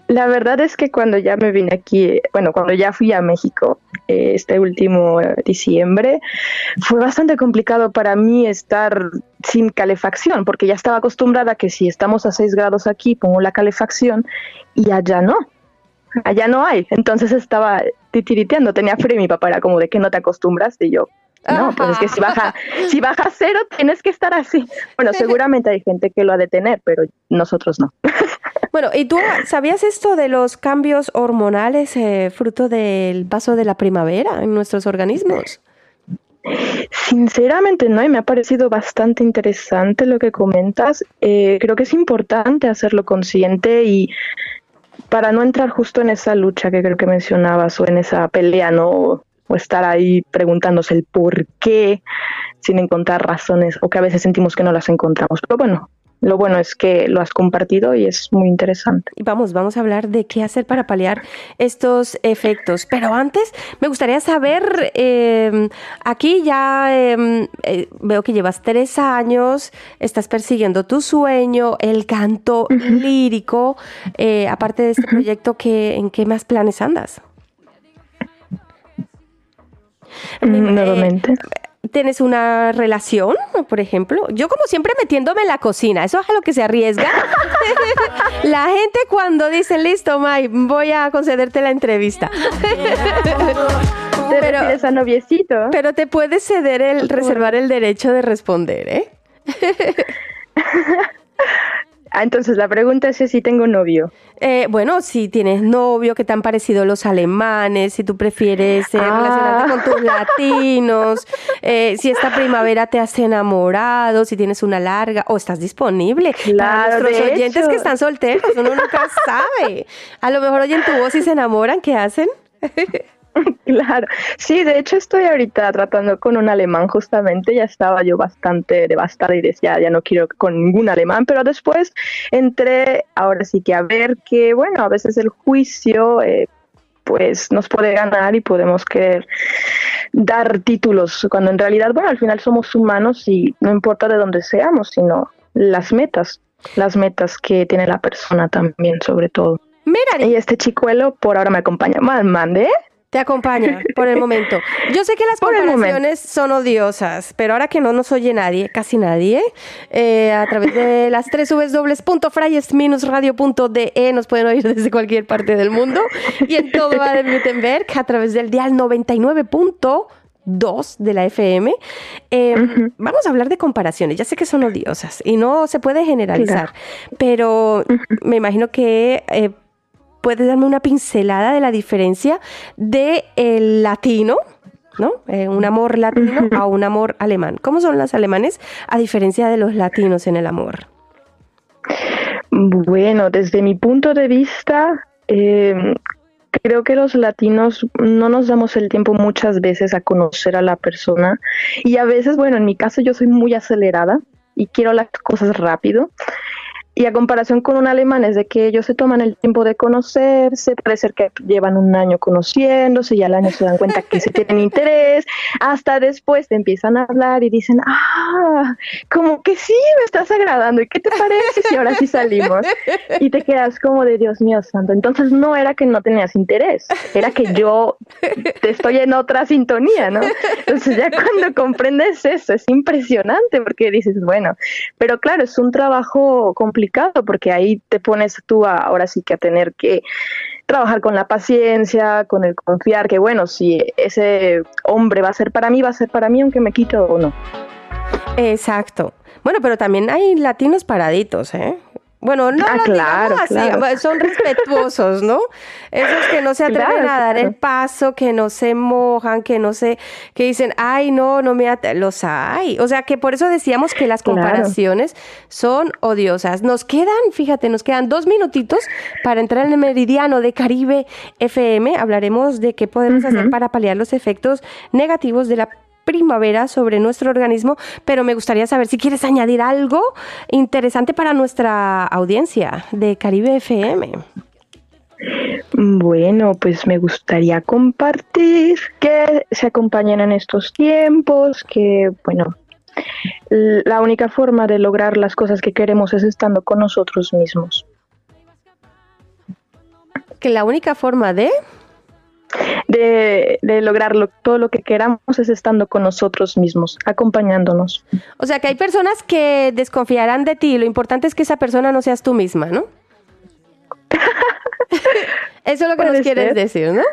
la verdad es que cuando ya me vine aquí, bueno, cuando ya fui a México eh, este último eh, diciembre, fue bastante complicado para mí estar sin calefacción, porque ya estaba acostumbrada a que si estamos a 6 grados aquí, pongo la calefacción y allá no. Allá no hay. Entonces estaba titiriteando, tenía frío y mi papá era como de que no te acostumbras y yo. No, pues es que si baja, si baja a cero tienes que estar así. Bueno, seguramente hay gente que lo ha de tener, pero nosotros no. Bueno, ¿y tú sabías esto de los cambios hormonales eh, fruto del paso de la primavera en nuestros organismos? Sinceramente no, y me ha parecido bastante interesante lo que comentas. Eh, creo que es importante hacerlo consciente y para no entrar justo en esa lucha que creo que mencionabas o en esa pelea, ¿no? O estar ahí preguntándose el por qué sin encontrar razones o que a veces sentimos que no las encontramos. Pero bueno, lo bueno es que lo has compartido y es muy interesante. Y vamos, vamos a hablar de qué hacer para paliar estos efectos. Pero antes me gustaría saber, eh, aquí ya eh, eh, veo que llevas tres años, estás persiguiendo tu sueño, el canto lírico, eh, aparte de este proyecto, ¿qué, ¿en qué más planes andas? Nuevamente. ¿Tienes una relación, por ejemplo? Yo como siempre metiéndome en la cocina, eso es a lo que se arriesga. la gente cuando dice, listo, May, voy a concederte la entrevista. ¿Te refieres a noviecito? Pero te puedes ceder el, reservar el derecho de responder, ¿eh? Ah, entonces la pregunta es si tengo novio. Eh, bueno, si tienes novio, ¿qué te han parecido los alemanes? Si tú prefieres eh, Ah. relacionarte con tus latinos, eh, si esta primavera te has enamorado, si tienes una larga o estás disponible. Para Claro, nuestros de oyentes hecho. que están solteros, uno nunca sabe. A lo mejor oyen tu voz y se enamoran, ¿qué hacen? Claro, sí, de hecho estoy ahorita tratando con un alemán justamente, ya estaba yo bastante devastada y decía, ya no quiero con ningún alemán, pero después entré ahora sí que a ver que, bueno, a veces el juicio eh, pues nos puede ganar y podemos querer dar títulos, cuando en realidad, bueno, al final somos humanos y no importa de dónde seamos, sino las metas, las metas que tiene la persona también, sobre todo. Mira, Y este chicuelo por ahora me acompaña. Man, mande. Te acompaña por el momento. Yo sé que las Por comparaciones son odiosas, pero ahora que no nos oye nadie, casi nadie, eh, a través de las tres www.frayes-radio.de E nos pueden oír desde cualquier parte del mundo y en todo Baden-Württemberg a través del dial 99.2 de la FM. Eh, Vamos a hablar de comparaciones. Ya sé que son odiosas y no se puede generalizar, pero me imagino que eh, puedes darme una pincelada de la diferencia de el latino, ¿no? Eh, un amor latino a un amor alemán. ¿Cómo son los alemanes a diferencia de los latinos en el amor? Bueno, desde mi punto de vista, eh, creo que los latinos no nos damos el tiempo muchas veces a conocer a la persona y a veces, bueno, en mi caso yo soy muy acelerada y quiero las cosas rápido. Y a comparación con un alemán es de que ellos se toman el tiempo de conocerse, puede ser que llevan un año conociéndose y al año se dan cuenta que se tienen interés, hasta después te empiezan a hablar y dicen, ah, como que sí, me estás agradando, ¿y qué te parece si ahora sí salimos? Y te quedas como de Dios mío santo. Entonces no era que no tenías interés, era que yo te estoy en otra sintonía, ¿no? Entonces ya cuando comprendes eso es impresionante porque dices, bueno, pero claro, es un trabajo complicado porque ahí te pones tú a- ahora sí que a tener que trabajar con la paciencia, con el confiar que bueno, si ese hombre va a ser para mí, va a ser para mí aunque me quito o no. Exacto. Bueno, pero también hay latinos paraditos, ¿eh? Bueno, no Ah, lo claro, digamos así, claro. son respetuosos, ¿no? Esos que no se atreven Claro, a dar el paso, que no se mojan, que no se, que dicen, ay, no, no me ate-". los hay. O sea, que por eso decíamos que las comparaciones son odiosas. Nos quedan, fíjate, nos quedan dos minutitos para entrar en el meridiano de Caribe FM. Hablaremos de qué podemos hacer para paliar los efectos negativos de la primavera sobre nuestro organismo, pero me gustaría saber si quieres añadir algo interesante para nuestra audiencia de Caribe FM. Bueno, pues me gustaría compartir que se acompañen en estos tiempos, que bueno, la única forma de lograr las cosas que queremos es estando con nosotros mismos. Que la única forma de... De, de lograrlo, todo lo que queramos es estando con nosotros mismos, acompañándonos. O sea, que hay personas que desconfiarán de ti, lo importante es que esa persona no seas tú misma, ¿no? Eso es lo que nos quieres ser. decir, ¿no?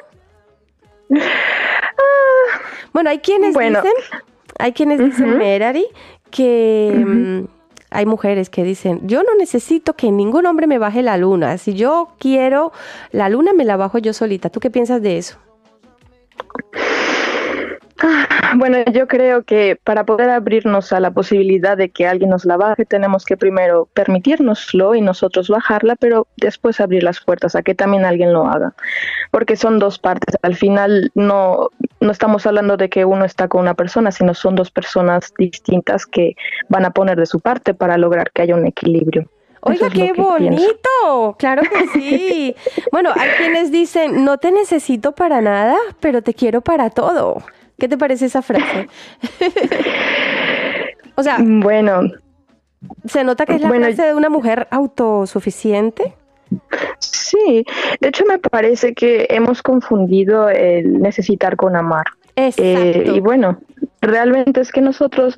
Bueno, hay quienes Bueno. dicen, hay quienes dicen, Merari, que hay mujeres que dicen, yo no necesito que ningún hombre me baje la luna. Si yo quiero la luna, me la bajo yo solita. ¿Tú qué piensas de eso? Bueno, yo creo que para poder abrirnos a la posibilidad de que alguien nos la baje, tenemos que primero permitirnoslo y nosotros bajarla, pero después abrir las puertas a que también alguien lo haga. Porque son dos partes. Al final no, no estamos hablando de que uno está con una persona, sino son dos personas distintas que van a poner de su parte para lograr que haya un equilibrio. Oiga, es qué pienso. bonito. Claro que sí. bueno, hay quienes dicen, no te necesito para nada, pero te quiero para todo. ¿Qué te parece esa frase? o sea, Bueno, se nota que es la Bueno, frase de una mujer autosuficiente. Sí, de hecho me parece que hemos confundido el necesitar con amar. Eh, y bueno, realmente es que nosotros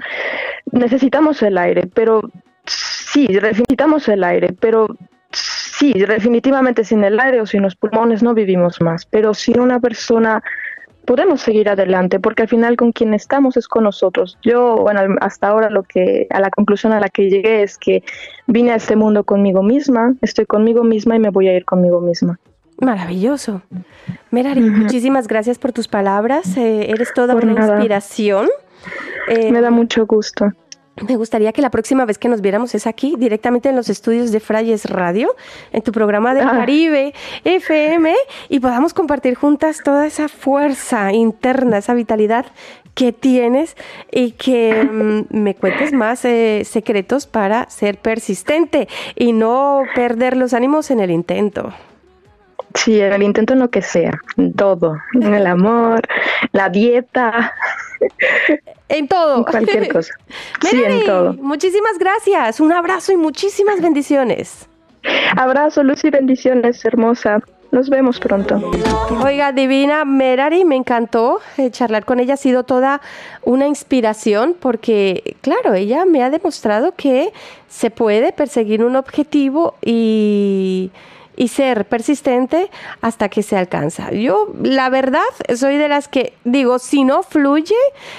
necesitamos el aire, pero sí, necesitamos el aire, pero sí, definitivamente sin el aire o sin los pulmones no vivimos más, pero sin una persona podemos seguir adelante porque al final con quien estamos es con nosotros. Yo, bueno, hasta ahora lo que a la conclusión a la que llegué es que vine a este mundo conmigo misma, estoy conmigo misma y me voy a ir conmigo misma. Maravilloso. Merari, muchísimas gracias por tus palabras. eh, eres toda Por una nada. inspiración. Eh, Me da mucho gusto. Me gustaría que la próxima vez que nos viéramos es aquí, directamente en los estudios de Frayes Radio, en tu programa del Ah. Caribe FM, y podamos compartir juntas toda esa fuerza interna, esa vitalidad que tienes y que mm, me cuentes más eh, secretos para ser persistente y no perder los ánimos en el intento. Sí, en el intento en lo que sea, en todo, en el amor, la dieta, En todo. cualquier cosa. Sí, en todo. Muchísimas gracias, un abrazo y muchísimas bendiciones. Abrazo, luz y bendiciones, hermosa. Nos vemos pronto. Oiga, divina Merari, me encantó eh, charlar con ella, ha sido toda una inspiración porque, claro, ella me ha demostrado que se puede perseguir un objetivo y, y ser persistente hasta que se alcanza. Yo, la verdad, soy de las que digo, si no fluye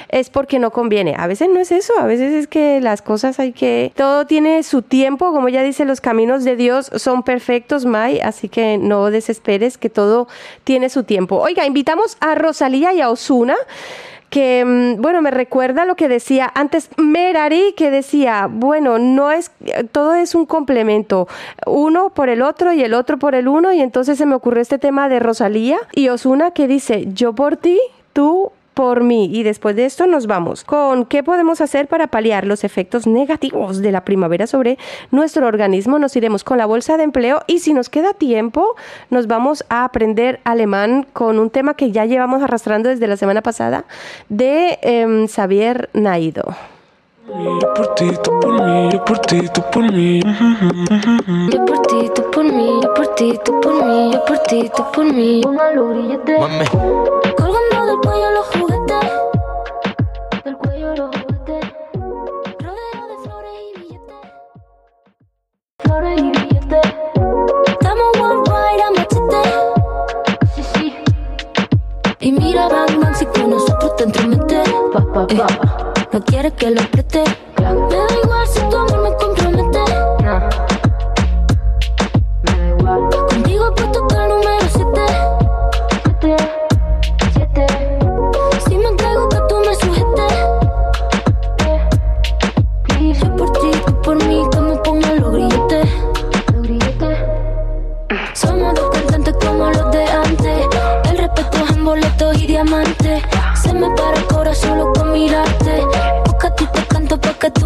es porque no conviene. A veces no es eso, a veces es que las cosas hay que... Todo tiene su tiempo, como ya dice, los caminos de Dios son perfectos, May, así que no desesperes que todo tiene su tiempo. Oiga, invitamos a Rosalía y a Osuna que, mm, bueno, me recuerda lo que decía antes Merari, que decía, bueno, no es, todo es un complemento, uno por el otro y el otro por el uno, y entonces se me ocurrió este tema de Rosalía y Osuna que dice, yo por ti, tú por mí. Y después de esto nos vamos con qué podemos hacer para paliar los efectos negativos de la primavera sobre nuestro organismo. Nos iremos con la bolsa de empleo y si nos queda tiempo, nos vamos a aprender alemán con un tema que ya llevamos arrastrando desde la semana pasada de em, Xavier Naido. Yo por ti, tú por mí, yo por ti, tú por mí. Yo por ti, tú por mí, yo por ti, tú por mí, yo por ti, tú por mí. Póngalo grillete. Colgando del cuello los Flores y billetes. Estamos worldwide a machete. Sí, sí. Y mira, si con nosotros te. Pa, pa, pa. No quieres que lo apriete. Me da igual si tu amor me compromete.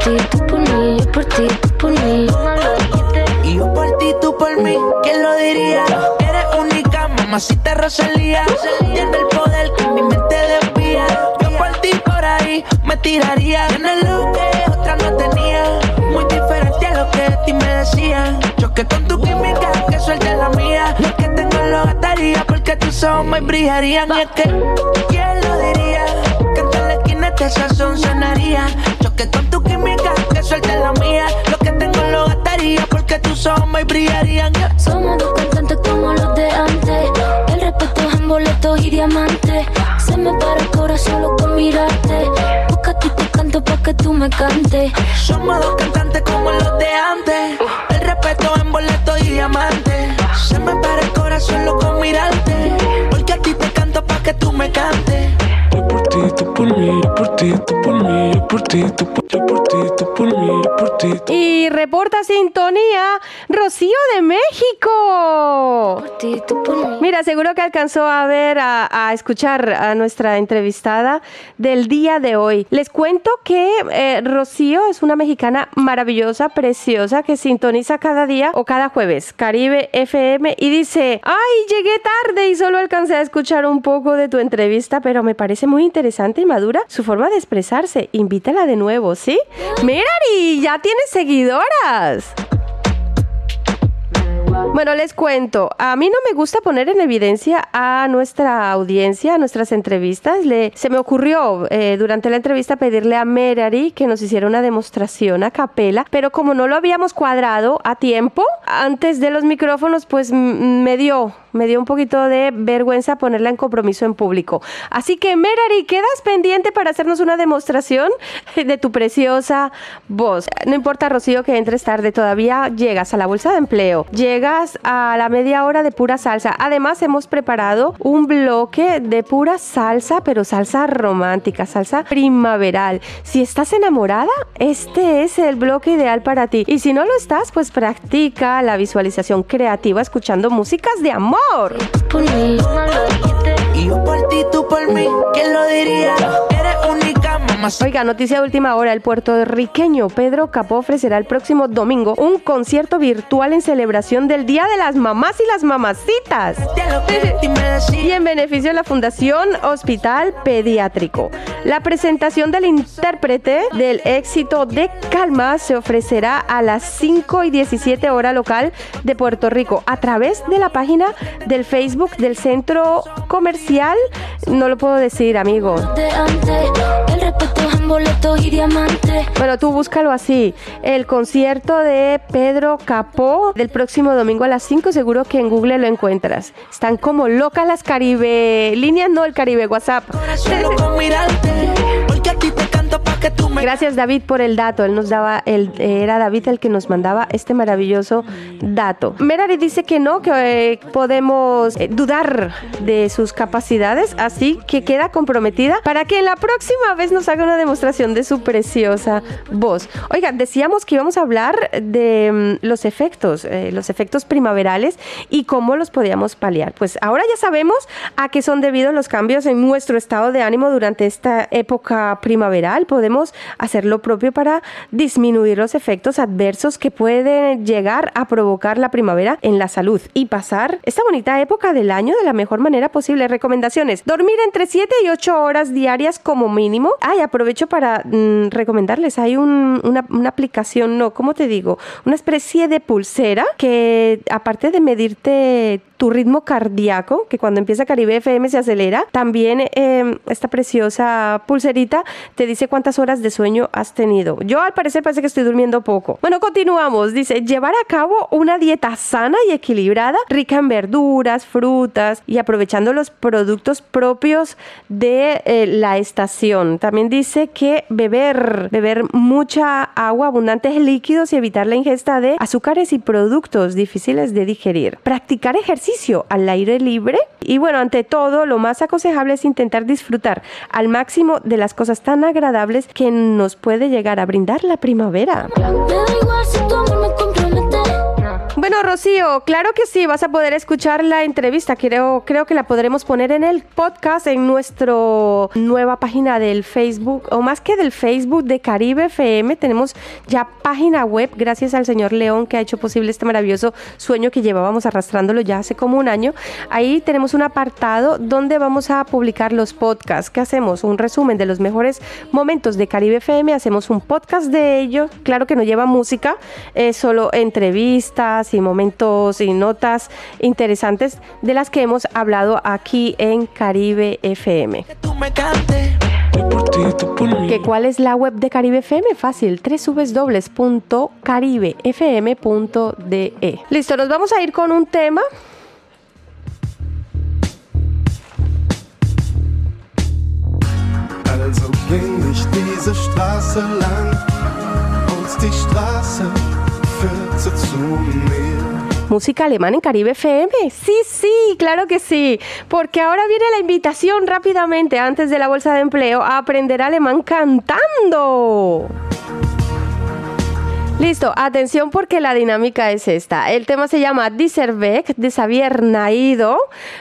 ti, tú por mí, yo por ti, tú por mí. Y yo por ti, tú por mí, ¿quién lo diría? Eres única, mamacita Rosalía. Tiene el poder que mi mente desvía. Yo por ti por ahí me tiraría. Tienes lo que otra no tenía. Muy diferente a lo que de ti me decían. Choque con tu química, que suelte la mía. Lo que tengo lo gastaría porque tus ojos me brillarían. Y es que, ¿quién lo diría? Este sazón sonaría. Choque con tu química, que suelte la mía. Lo que tengo lo gastaría porque tus ojos me brillarían. Somos dos cantantes como los de antes. El respeto es en boletos y diamantes. Se me para el corazón solo con mirarte. Busca tú te canto pa' que tú me cantes. Somos dos cantantes como los de antes. El respeto en boleto y diamante. Se me para el corazón loco con mirarte. Porque a ti te canto pa' que tú me cantes. Por mí, por ti, tú por mí, por ti, tú por, yo por ti, tú por mí, por ti. Y reporta sintonía Rocío de México. Mira, seguro que alcanzó a ver, a, a escuchar a nuestra entrevistada del día de hoy. Les cuento que eh, Rocío es una mexicana maravillosa, preciosa, que sintoniza cada día o cada jueves Caribe FM y dice, ay, llegué tarde y solo alcancé a escuchar un poco de tu entrevista, pero me parece muy interesante y madura su forma de expresarse. Invítala de nuevo, ¿sí? Mirari, ya tienes seguidoras. Bueno, les cuento, a mí no me gusta poner en evidencia a nuestra audiencia, a nuestras entrevistas. Se me ocurrió eh, durante la entrevista pedirle a Merari que nos hiciera una demostración a capela, pero como no lo habíamos cuadrado a tiempo, antes de los micrófonos, pues me dio, me dio un poquito de vergüenza ponerla en compromiso en público. Así que Merari, quedas pendiente para hacernos una demostración de tu preciosa voz. No importa, Rocío, que entres tarde, todavía llegas a la bolsa de empleo, llegas a la media hora de pura salsa. Además, hemos preparado un bloque de pura salsa, pero salsa romántica, salsa primaveral. Si estás enamorada, este es el bloque ideal para ti. Y si no lo estás, pues practica la visualización creativa escuchando músicas de amor. Yo por ti, tú por mí, ¿quién lo diría? Eres única, Oiga, noticia de última hora, el puertorriqueño Pedro Capó ofrecerá el próximo domingo un concierto virtual en celebración del Día de las Mamás y las Mamacitas. Y en beneficio de la Fundación Hospital Pediátrico. La presentación del intérprete del éxito de Calma se ofrecerá a las 5 y 17 hora local de Puerto Rico a través de la página del Facebook del Centro Comercial. No lo puedo decir, amigo. Boletos y diamantes. Bueno, tú búscalo así. El concierto de Pedro Capó del próximo domingo a las 5, seguro que en Google lo encuentras. Están como locas las Caribe líneas, no el Caribe WhatsApp. Solo con mirarte, porque a ti Gracias David por el dato. Él nos daba, el, era David el que nos mandaba este maravilloso dato. Merari dice que no, que eh, podemos eh, dudar de sus capacidades, así que queda comprometida para que la próxima vez nos haga una demostración de su preciosa voz. Oiga, decíamos que íbamos a hablar de mm, los efectos, eh, los efectos primaverales y cómo los podíamos paliar. Pues ahora ya sabemos a qué son debidos los cambios en nuestro estado de ánimo durante esta época primaveral. Podemos hacer lo propio para disminuir los efectos adversos que pueden llegar a provocar la primavera en la salud y pasar esta bonita época del año de la mejor manera posible. Recomendaciones: dormir entre 7 y 8 horas diarias como mínimo. Ay, aprovecho para mm, recomendarles. Hay un- una, una aplicación, no, ¿cómo te digo? Una especie de pulsera que, aparte de medirte tu ritmo cardíaco, que cuando empieza Caribe FM se acelera, también eh, esta preciosa pulserita te dice cuántas horas de sueño has tenido. Yo al parecer parece que estoy durmiendo poco. Bueno, continuamos. Dice, llevar a cabo una dieta sana y equilibrada, rica en verduras, frutas y aprovechando los productos propios de eh, la estación. También dice que beber, beber mucha agua, abundantes líquidos y evitar la ingesta de azúcares y productos difíciles de digerir. Practicar ejercicio al aire libre y bueno, ante todo, lo más aconsejable es intentar disfrutar al máximo de las cosas tan agradables que nos puede llegar a brindar la primavera. Bueno, Rocío, claro que sí, vas a poder escuchar la entrevista. Creo, creo que la podremos poner en el podcast en nuestra nueva página del Facebook, o más que del Facebook de Caribe FM. Tenemos ya página web, gracias al señor León que ha hecho posible este maravilloso sueño que llevábamos arrastrándolo ya hace como un año. Ahí tenemos un apartado donde vamos a publicar los podcasts. ¿Qué hacemos? Un resumen de los mejores momentos de Caribe FM. Hacemos un podcast de ello. Claro que no lleva música, es solo entrevistas y momentos y notas interesantes de las que hemos hablado aquí en Caribe FM. ¿Que ¿Cuál es la web de Caribe FM? Fácil, www.caribefm.de. Listo, nos vamos a ir con un tema. Also ging ich diese Straße lang und die Straße führte zu mir. Música alemana en Caribe FM. Sí, sí, claro que sí. Porque ahora viene la invitación rápidamente antes de la bolsa de empleo a aprender alemán cantando. Listo, atención porque la dinámica es esta. El tema se llama Dieser Weg de Xavier Naido.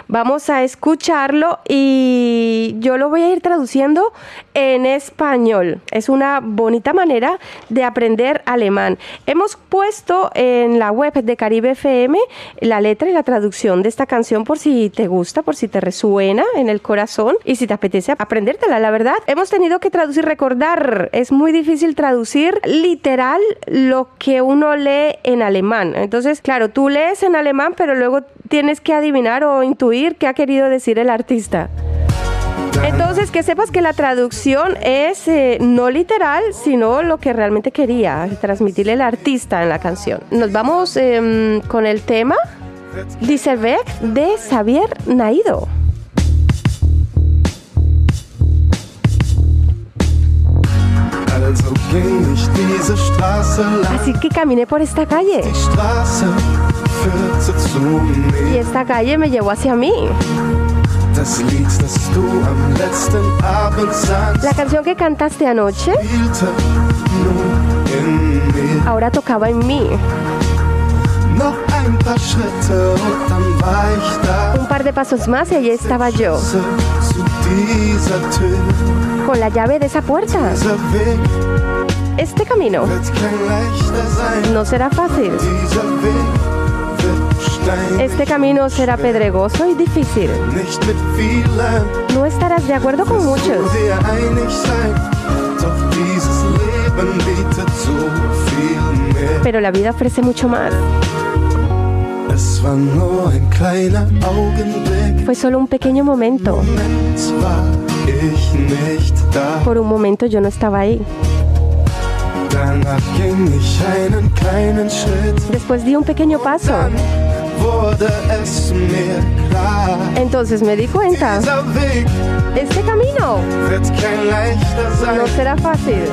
Vamos a escucharlo y yo lo voy a ir traduciendo en español. Es una bonita manera de aprender alemán. Hemos puesto en la web de Caribe FM la letra y la traducción de esta canción por si te gusta, por si te resuena en el corazón y si te apetece aprendértela. La verdad, hemos tenido que traducir, recordar. Es muy difícil traducir literal que uno lee en alemán. Entonces, claro, tú lees en alemán, pero luego tienes que adivinar o intuir qué ha querido decir el artista. Entonces, que sepas que la traducción es eh, no literal, sino lo que realmente quería transmitirle el artista en la canción. Nos vamos em, con el tema Weg de Xavier Naido. Así que caminé por esta calle. Y esta calle me llevó hacia mí. La canción que cantaste anoche ahora tocaba en mí. Un par de pasos más y allí estaba yo, Con la llave de esa puerta. Este camino no será fácil. Este camino será pedregoso y difícil. No estarás de acuerdo con muchos, pero la vida ofrece mucho más. Fue solo un pequeño momento. Por un momento yo no estaba ahí. Después di un pequeño paso. Entonces me di cuenta, este camino no será fácil.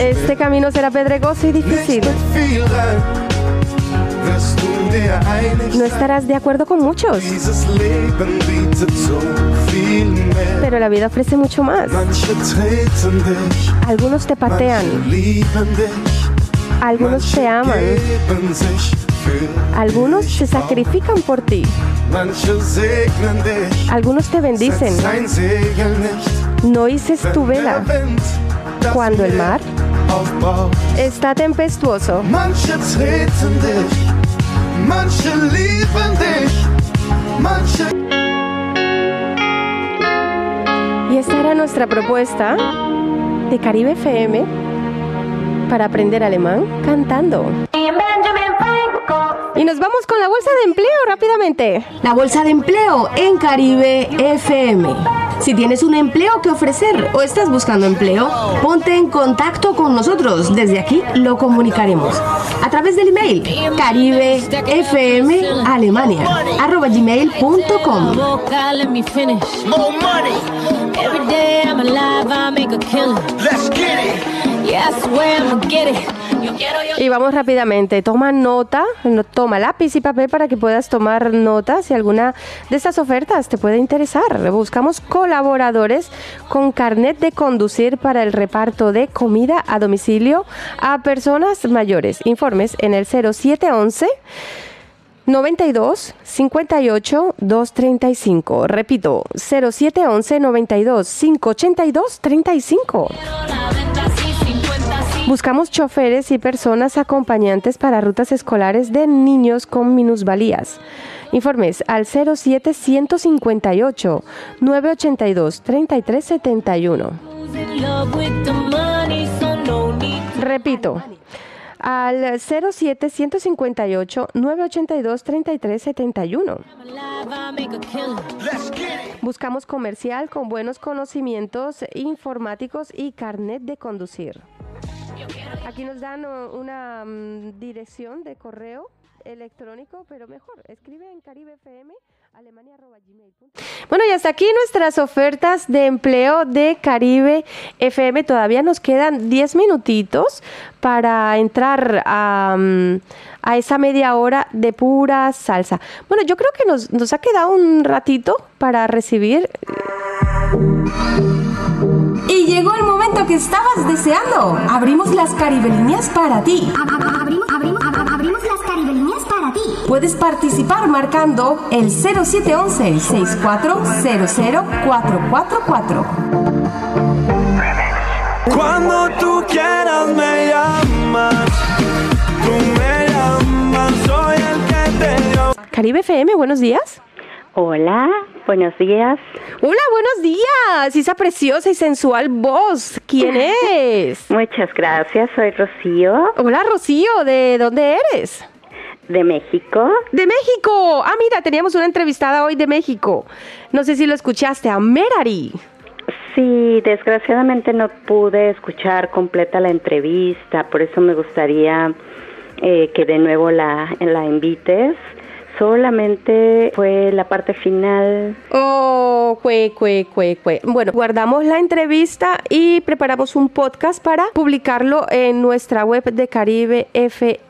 Este camino será pedregoso y difícil. No estarás de acuerdo con muchos, pero la vida ofrece mucho más. Algunos te patean, algunos te aman, algunos se sacrifican por ti, algunos te bendicen. No hices tu vela cuando el mar está tempestuoso. Manche treten dich, manche lieben dich, manche Y esta era nuestra propuesta de Caribe FM para aprender alemán cantando. Y nos vamos con la bolsa de empleo rápidamente. La bolsa de empleo en Caribe FM. Si tienes un empleo que ofrecer o estás buscando empleo, ponte en contacto con nosotros. Desde aquí lo comunicaremos. A través del email caribefmalemania.gmail.com More God, let me finish. More money. Every day I'm alive, I make a killing. Let's get it. Y vamos rápidamente, toma nota, no- toma lápiz y papel para que puedas tomar nota si alguna de estas ofertas te puede interesar. Buscamos colaboradores con carnet de conducir para el reparto de comida a domicilio a personas mayores. Informes en el 0711 92 58 235. Repito, 0711 92 582 35. Buscamos choferes y personas acompañantes para rutas escolares de niños con minusvalías. Informes al 07 158 982 3371. in love with the money, so no need. Repito, al 07 158 982 3371. Buscamos comercial con buenos conocimientos informáticos y carnet de conducir. Aquí nos dan uh, una mm, dirección de correo electrónico, pero mejor, escribe en Caribe FM, Alemania, arroba gmail punto com. Bueno, y hasta aquí nuestras ofertas de empleo de Caribe FM. Todavía nos quedan 10 minutitos para entrar a, mm, a esa media hora de pura salsa. Bueno, yo creo que nos, nos ha quedado un ratito para recibir llegó el momento que estabas deseando. Abrimos las caribelíneas para ti. Abrimos, abrimos, ab- abrimos las caribelíneas para ti. Puedes participar marcando el 0711 6400 444. Cuando tú quieras me llamas, tú me llamas, soy el que te dio. Caribe FM, buenos días. Hola, buenos días. Hola, buenos días. Esa preciosa y sensual voz. ¿Quién es? Muchas gracias, soy Rocío. Hola, Rocío. ¿De dónde eres? De México. De México. Ah, mira, teníamos una entrevistada hoy de México. No sé si lo escuchaste, a Merari. Sí, desgraciadamente no pude escuchar completa la entrevista, por eso me gustaría eh, que de nuevo la, la invites. Solamente fue la parte final. Oh, cue, cue, cue, cue. Bueno, guardamos la entrevista y preparamos un podcast para publicarlo en nuestra web de caribefm.de.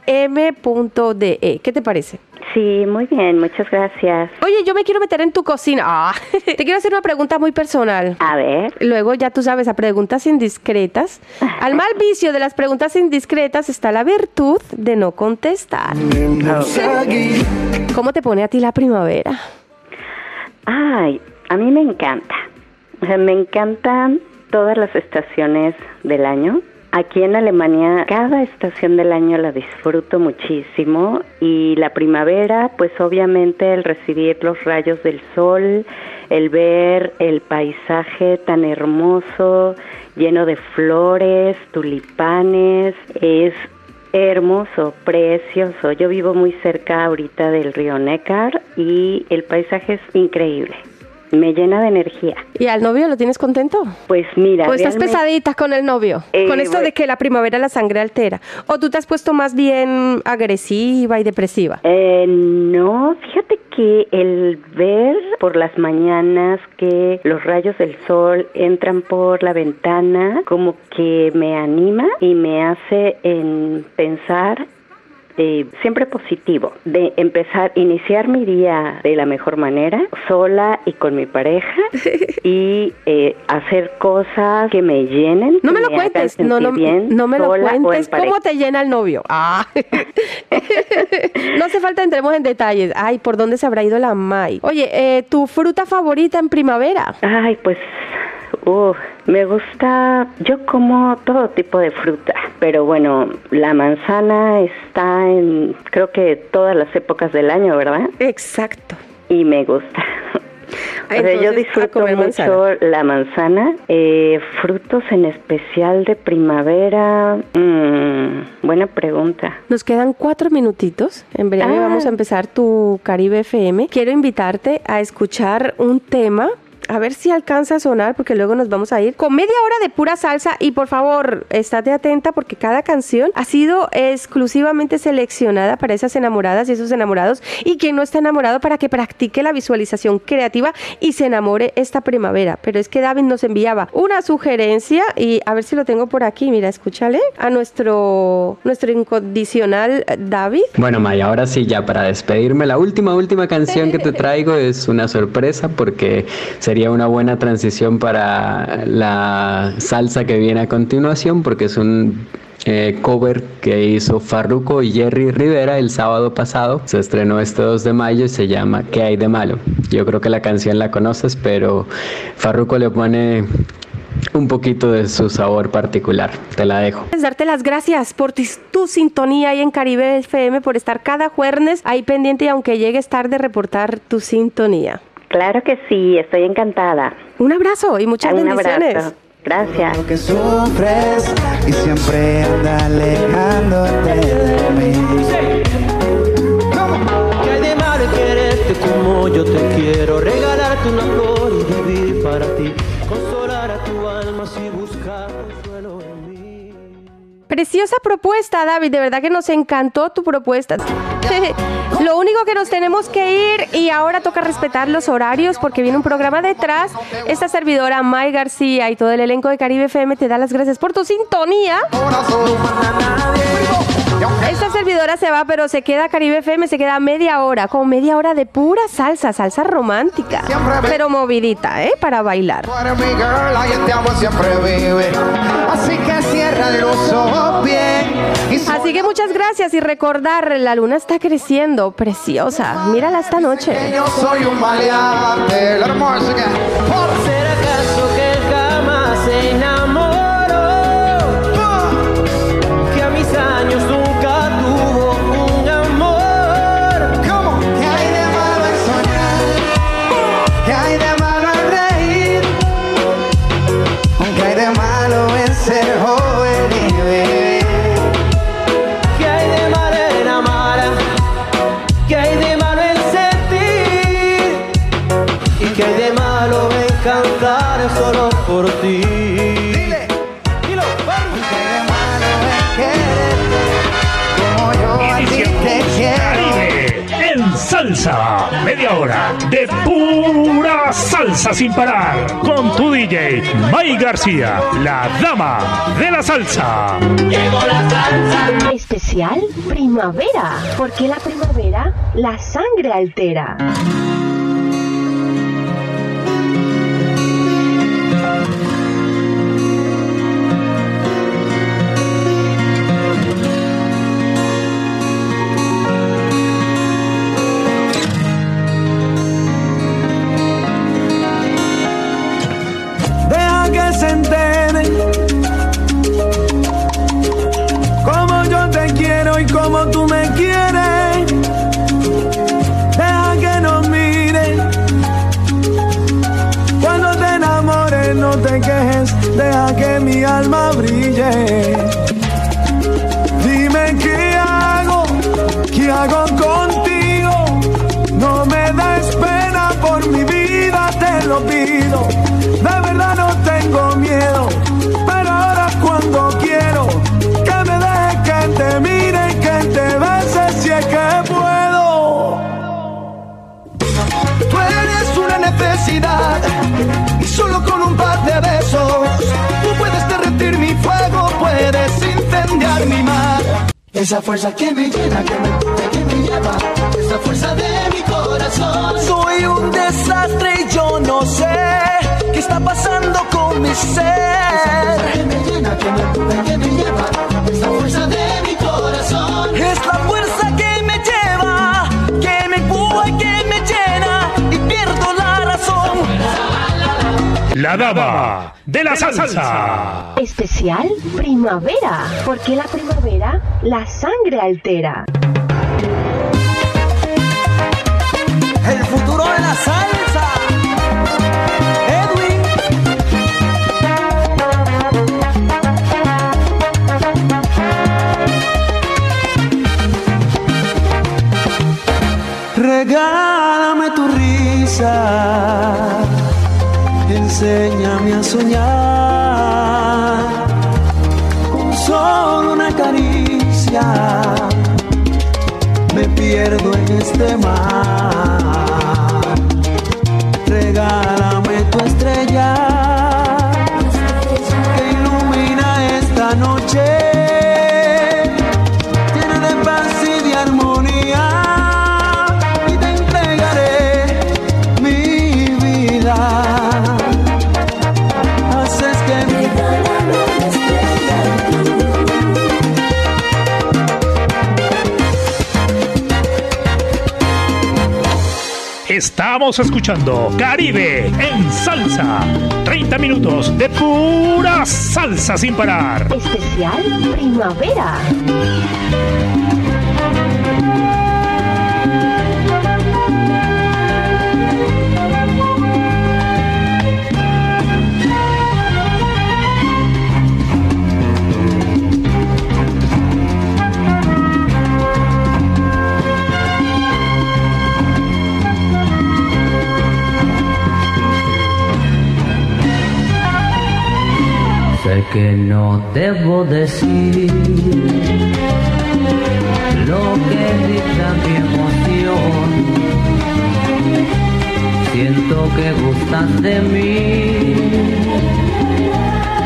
¿Qué te parece? Sí, muy bien, muchas gracias. Oye, yo me quiero meter en tu cocina. Ah, te quiero hacer una pregunta muy personal. A ver. Luego ya tú sabes, a preguntas indiscretas. Al mal vicio de las preguntas indiscretas está la virtud de no contestar. ¿Cómo te pone a ti la primavera? Ay, a mí me encanta. O sea, me encantan todas las estaciones del año. Aquí en Alemania, cada estación del año la disfruto muchísimo y la primavera, pues obviamente el recibir los rayos del sol, el ver el paisaje tan hermoso, lleno de flores, tulipanes, es hermoso, precioso. Yo vivo muy cerca ahorita del río Neckar y el paisaje es increíble. Me llena de energía. ¿Y al novio lo tienes contento? Pues mira, ¿O estás pesadita con el novio? Eh, con esto de que la primavera la sangre altera. ¿O tú te has puesto más bien agresiva y depresiva? Eh, no, fíjate que el ver por las mañanas que los rayos del sol entran por la ventana como que me anima y me hace en pensar siempre positivo, de empezar, iniciar mi día de la mejor manera, sola y con mi pareja, y eh, hacer cosas que me llenen. No me lo cuentes, no, no, bien, no me lo cuentes. ¿Cómo te llena el novio? Ah. no hace falta entremos en detalles. Ay, ¿por dónde se habrá ido la Mai? Oye, eh, ¿tu fruta favorita en primavera? Ay, pues, uh, me gusta, yo como todo tipo de fruta, pero bueno, la manzana está en, creo que todas las épocas del año, ¿verdad? Exacto. Y me gusta. O sea, yo disfruto mucho manzana. la manzana, eh, frutos en especial de primavera. mm, buena pregunta. Nos quedan cuatro minutitos. En breve Ah. vamos a empezar tu Caribe FM. Quiero invitarte a escuchar un tema. A ver si alcanza a sonar porque luego nos vamos a ir con media hora de pura salsa y por favor, estate atenta porque cada canción ha sido exclusivamente seleccionada para esas enamoradas y esos enamorados y quien no está enamorado para que practique la visualización creativa y se enamore esta primavera. Pero es que David nos enviaba una sugerencia y a ver si lo tengo por aquí. Mira, escúchale a nuestro, nuestro incondicional David. Bueno, Maya, ahora sí, ya para despedirme, la última, última canción que te traigo es una sorpresa porque sería una buena transición para la salsa que viene a continuación porque es un eh, cover que hizo Farruko y Jerry Rivera el sábado pasado. Se estrenó este 2 de mayo y se llama ¿Qué hay de malo? Yo creo que la canción la conoces, pero Farruko le pone un poquito de su sabor particular. Te la dejo. Darte las gracias por tis- tu sintonía ahí en Caribe FM, por estar cada jueves ahí pendiente y aunque llegues tarde, reportar tu sintonía. Claro que sí, estoy encantada. Un abrazo y muchas Un bendiciones. abrazo. Gracias. que sufres y siempre anda alejándote de mí. ¿Qué hay de malo quererte como yo te quiero? Regalarte una flor y vivir para ti. Preciosa propuesta, David. De verdad que nos encantó tu propuesta. Lo único que nos tenemos que ir y ahora toca respetar los horarios porque viene un programa detrás. Esta servidora, May García y todo el elenco de Caribe FM te da las gracias por tu sintonía. Esta servidora se va, pero se queda Caribe FM, se queda media hora, con media hora de pura salsa, salsa romántica, pero movidita, ¿eh? Para bailar. Así que cierra Así que muchas gracias y recordar, la luna está creciendo, preciosa. Mírala esta noche. yo soy un maleante. March again. ¿Será acaso que él jamás se enamoró? Que a mis años salsa. Media hora de pura salsa sin parar. Con tu DJ, May García, la dama de la salsa. Llegó la salsa. Especial primavera, porque la primavera la sangre altera. Como tú me quieres. Deja que nos mire cuando te enamores, no te quejes. Deja que mi alma brille. Dime qué hago, qué hago y solo con un par de besos tú puedes derretir mi fuego, puedes incendiar mi mar. Esa fuerza que me llena, que me empuje, que me lleva, esa fuerza de mi corazón. Soy un desastre y yo no sé qué está pasando con mi ser. Que me llena, que me empuje, que me lleva, esa fuerza de mi corazón. Es la fuerza que me lleva, que me empuja y que La dama de la salsa. Especial primavera, porque la primavera la sangre altera. El futuro de la salsa. Edwin. Regálame tu risa, enséñame a soñar con solo una caricia me pierdo en este mar. Regálame tu estrella que ilumina esta noche, Estamos escuchando Caribe en salsa. 30 minutos de pura salsa sin parar. Especial primavera. Que no debo decir lo que dicta mi emoción. Siento que gustas de mí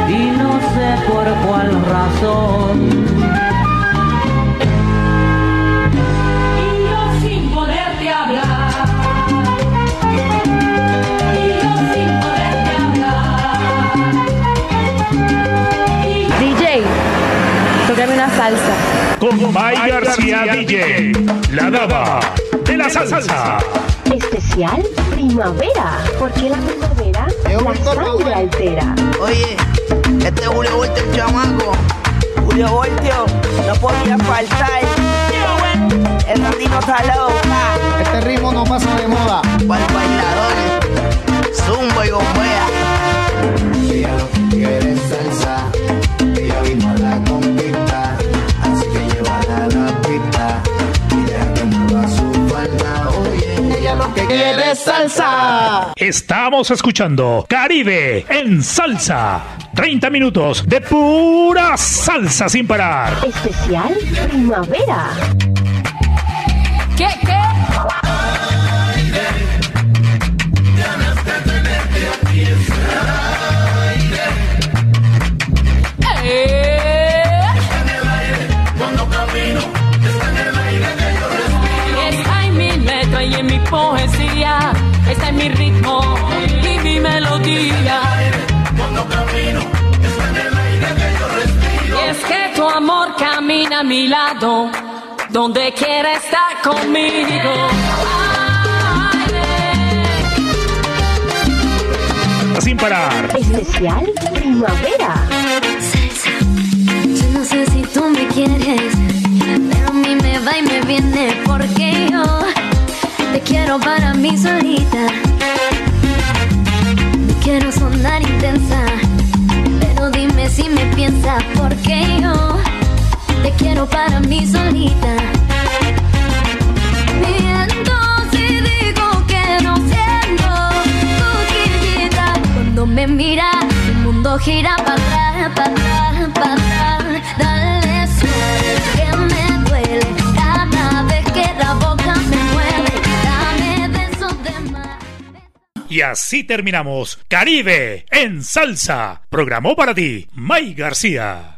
y no sé por cuál razón. Con May García DJ, la dama de la salsa. Especial primavera, porque la primavera la sangre altera. Oye, este es Julio Voltio, el chamaco. Julio Voltio, no podía faltar. El ratino está loca. Este ritmo no pasa de moda. Para el bailador, zumba y bombea. Ella lo que quiere ella lo que quiere es salsa. Estamos escuchando Caribe en salsa. 30 minutos de pura salsa sin parar. Especial primavera. ¿Qué, qué? A mi lado, donde quiera estar conmigo. Sin parar. Especial primavera. Yo no sé si tú me quieres, pero a mí me va y me viene porque yo te quiero para mí solita. No quiero sonar intensa, pero dime si me piensas porque yo te quiero para mí solita. Miento si digo que no siento tu quillita. Cuando me miras, el mundo gira para atrás, para atrás, para atrás. Dale suave que me duele cada vez que la boca me mueve. Dame besos de más. Y así terminamos Caribe en salsa. Programó para ti May García.